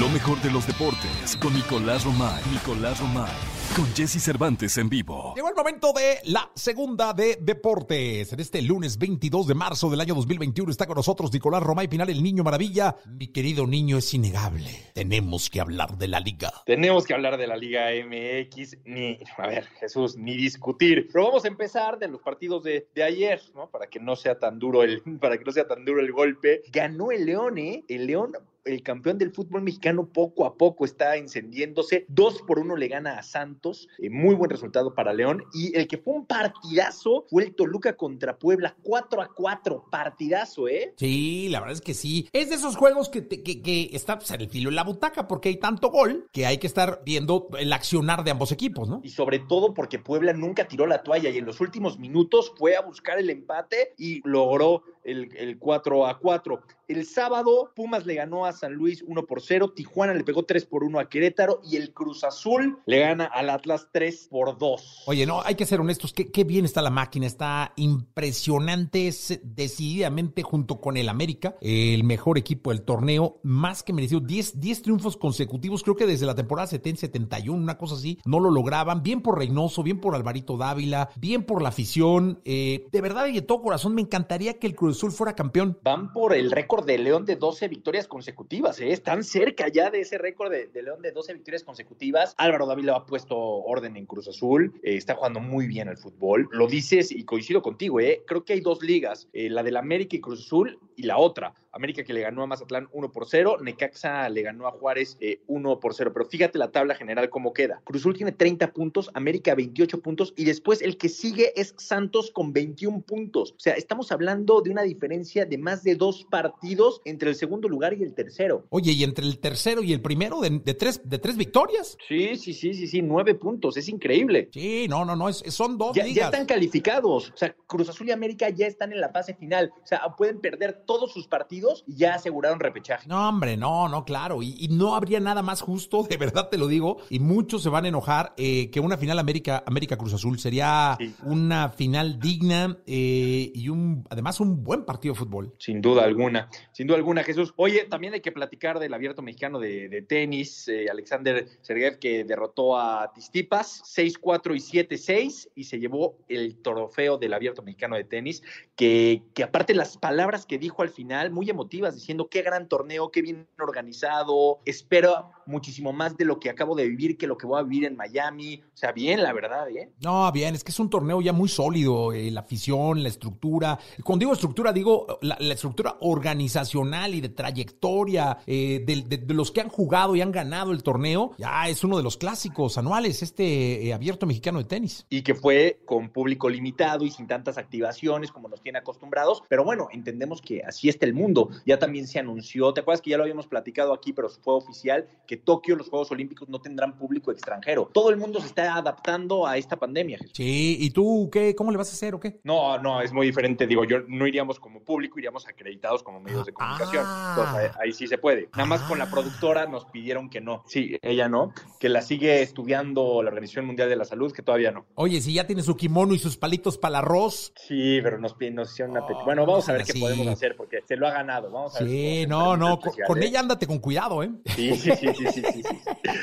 Lo mejor de los deportes con Nicolás Romay. Nicolás Romay. Con Jesse Cervantes en vivo. Llegó el momento de la segunda de deportes. En este lunes 22 de marzo del año 2021 está con nosotros Nicolás Romay Pinal, el niño maravilla. Mi querido niño, es innegable. Tenemos que hablar de la liga. Tenemos que hablar de la Liga MX, ni, a ver, Jesús, ni discutir. Pero vamos a empezar de los partidos de, de ayer, ¿no? Para que no sea tan duro el, [laughs] para que no sea tan duro el golpe. Ganó el León, ¿eh? El León el campeón del fútbol mexicano poco a poco está encendiéndose. Dos por uno le gana a Santos. Eh, muy buen resultado para León. Y el que fue un partidazo fue el Toluca contra Puebla. 4 a 4. Partidazo, ¿eh? Sí, la verdad es que sí. Es de esos juegos que, te- que, que está pues, en el filo en la butaca porque hay tanto gol que hay que estar viendo el accionar de ambos equipos, ¿no? y sobre todo porque Puebla nunca tiró la toalla y en los últimos minutos fue a buscar el empate y logró el, el 4 a 4. El sábado Pumas le ganó a San Luis 1 por 0, Tijuana le pegó 3 por 1 a Querétaro y el Cruz Azul le gana al Atlas 3 por 2. Oye, no, hay que ser honestos. Qué, qué bien está la máquina. Está impresionante. Es decididamente junto con el América, el mejor equipo del torneo. Más que merecido. 10, 10 triunfos consecutivos. Creo que desde la temporada 70-71, una cosa así, no lo lograban. Bien por Reynoso, bien por Alvarito Dávila, bien por la afición. Eh, de verdad y de todo corazón, me encantaría que el Cruz Azul fuera campeón. Van por el récord de León de 12 victorias consecutivas, ¿eh? Están cerca ya de ese récord de, León de 12 victorias consecutivas. Álvaro David le ha puesto orden en Cruz Azul, eh, está jugando muy bien al fútbol. Lo dices y coincido contigo, ¿eh? Creo que hay dos ligas, eh, la del América y Cruz Azul y la otra. América que le ganó a Mazatlán 1 por 0, Necaxa le ganó a Juárez eh, 1 por 0. Pero fíjate la tabla general cómo queda. Cruz Azul tiene 30 puntos, América 28 puntos y después el que sigue es Santos con 21 puntos. O sea, estamos hablando de una diferencia de más de dos partidos entre el segundo lugar y el tercero. Oye, y entre el tercero y el primero de, de tres, de tres victorias. Sí, sí, sí, sí, sí, nueve puntos, es increíble. Sí, no, no, no, es- son dos Ya, ligas. ya están calificados. O sea, Cruz Azul y América ya están en la fase final. O sea, pueden perder todos sus partidos y ya aseguraron repechaje. No, hombre, no, no, claro. Y, y no habría nada más justo, [laughs] de verdad te lo digo. Y muchos se van a enojar eh, que una final América, América Cruz Azul sería una final digna eh, y un, además un buen partido de fútbol. Sin duda alguna, sin duda alguna, Jesús. Oye, también hay que platicar del abierto mexicano de, de tenis, eh, Alexander Sergev, que derrotó a Tistipas 6-4 y 7-6 y se llevó el trofeo del abierto mexicano de tenis, que, que aparte las palabras que dijo al final, muy emotivas, diciendo qué gran torneo, qué bien organizado, espero muchísimo más de lo que acabo de vivir que lo que voy a vivir en Miami. O sea, bien, la verdad, ¿eh? No, bien, es que es un torneo ya muy sólido, eh, la afición, la estructura. Cuando digo estructura, digo la, la estructura organizacional y de trayectoria eh, de, de- de los que han jugado y han ganado el torneo. Ya es uno de los clásicos anuales, este eh, abierto mexicano de tenis. y que fue con público limitado y sin tantas activaciones como nos tiene acostumbrados, pero bueno, entendemos que así está el mundo. Ya también se anunció, ¿te acuerdas que ya lo habíamos platicado aquí, pero fue oficial, que Tokio, los Juegos Olímpicos, no tendrán público extranjero? Todo el mundo se está adaptando a esta pandemia. Jesús. Sí, ¿y tú qué? ¿Cómo le vas a hacer o qué? No, no, es muy diferente. Digo, yo no iríamos como público, iríamos acreditados como medios de comunicación. Ah. Entonces, ahí, ahí sí se puede. Nada más con la productora nos pidieron que no. Sí, ella no, que la sigue estudiando la Organización Mundial de la Salud, que todavía no. Oye, si ya tiene su kimono y sus palitos para el arroz. Sí, pero nos, piden- nos hicieron una petición. Bueno, vamos a ver qué así. podemos hacer porque se lo ha ganado. Vamos a ver. Sí, no, no, con, con ella ándate con cuidado, ¿eh? Sí, sí, sí, sí, sí, sí, sí.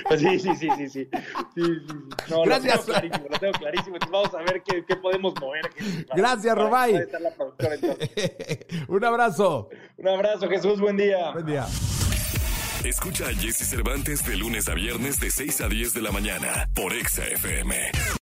Pues sí, sí, sí, sí. No, Gracias. lo tengo clarísimo, lo tengo clarísimo. Entonces vamos a ver qué, qué podemos mover. Gracias, para- Robay. para estar la productora, entonces. [laughs] Un abrazo. Un abrazo, Jesús, buen día. Buen día. Escucha a Jesse Cervantes de lunes a viernes de 6 a 10 de la mañana por Exa FM.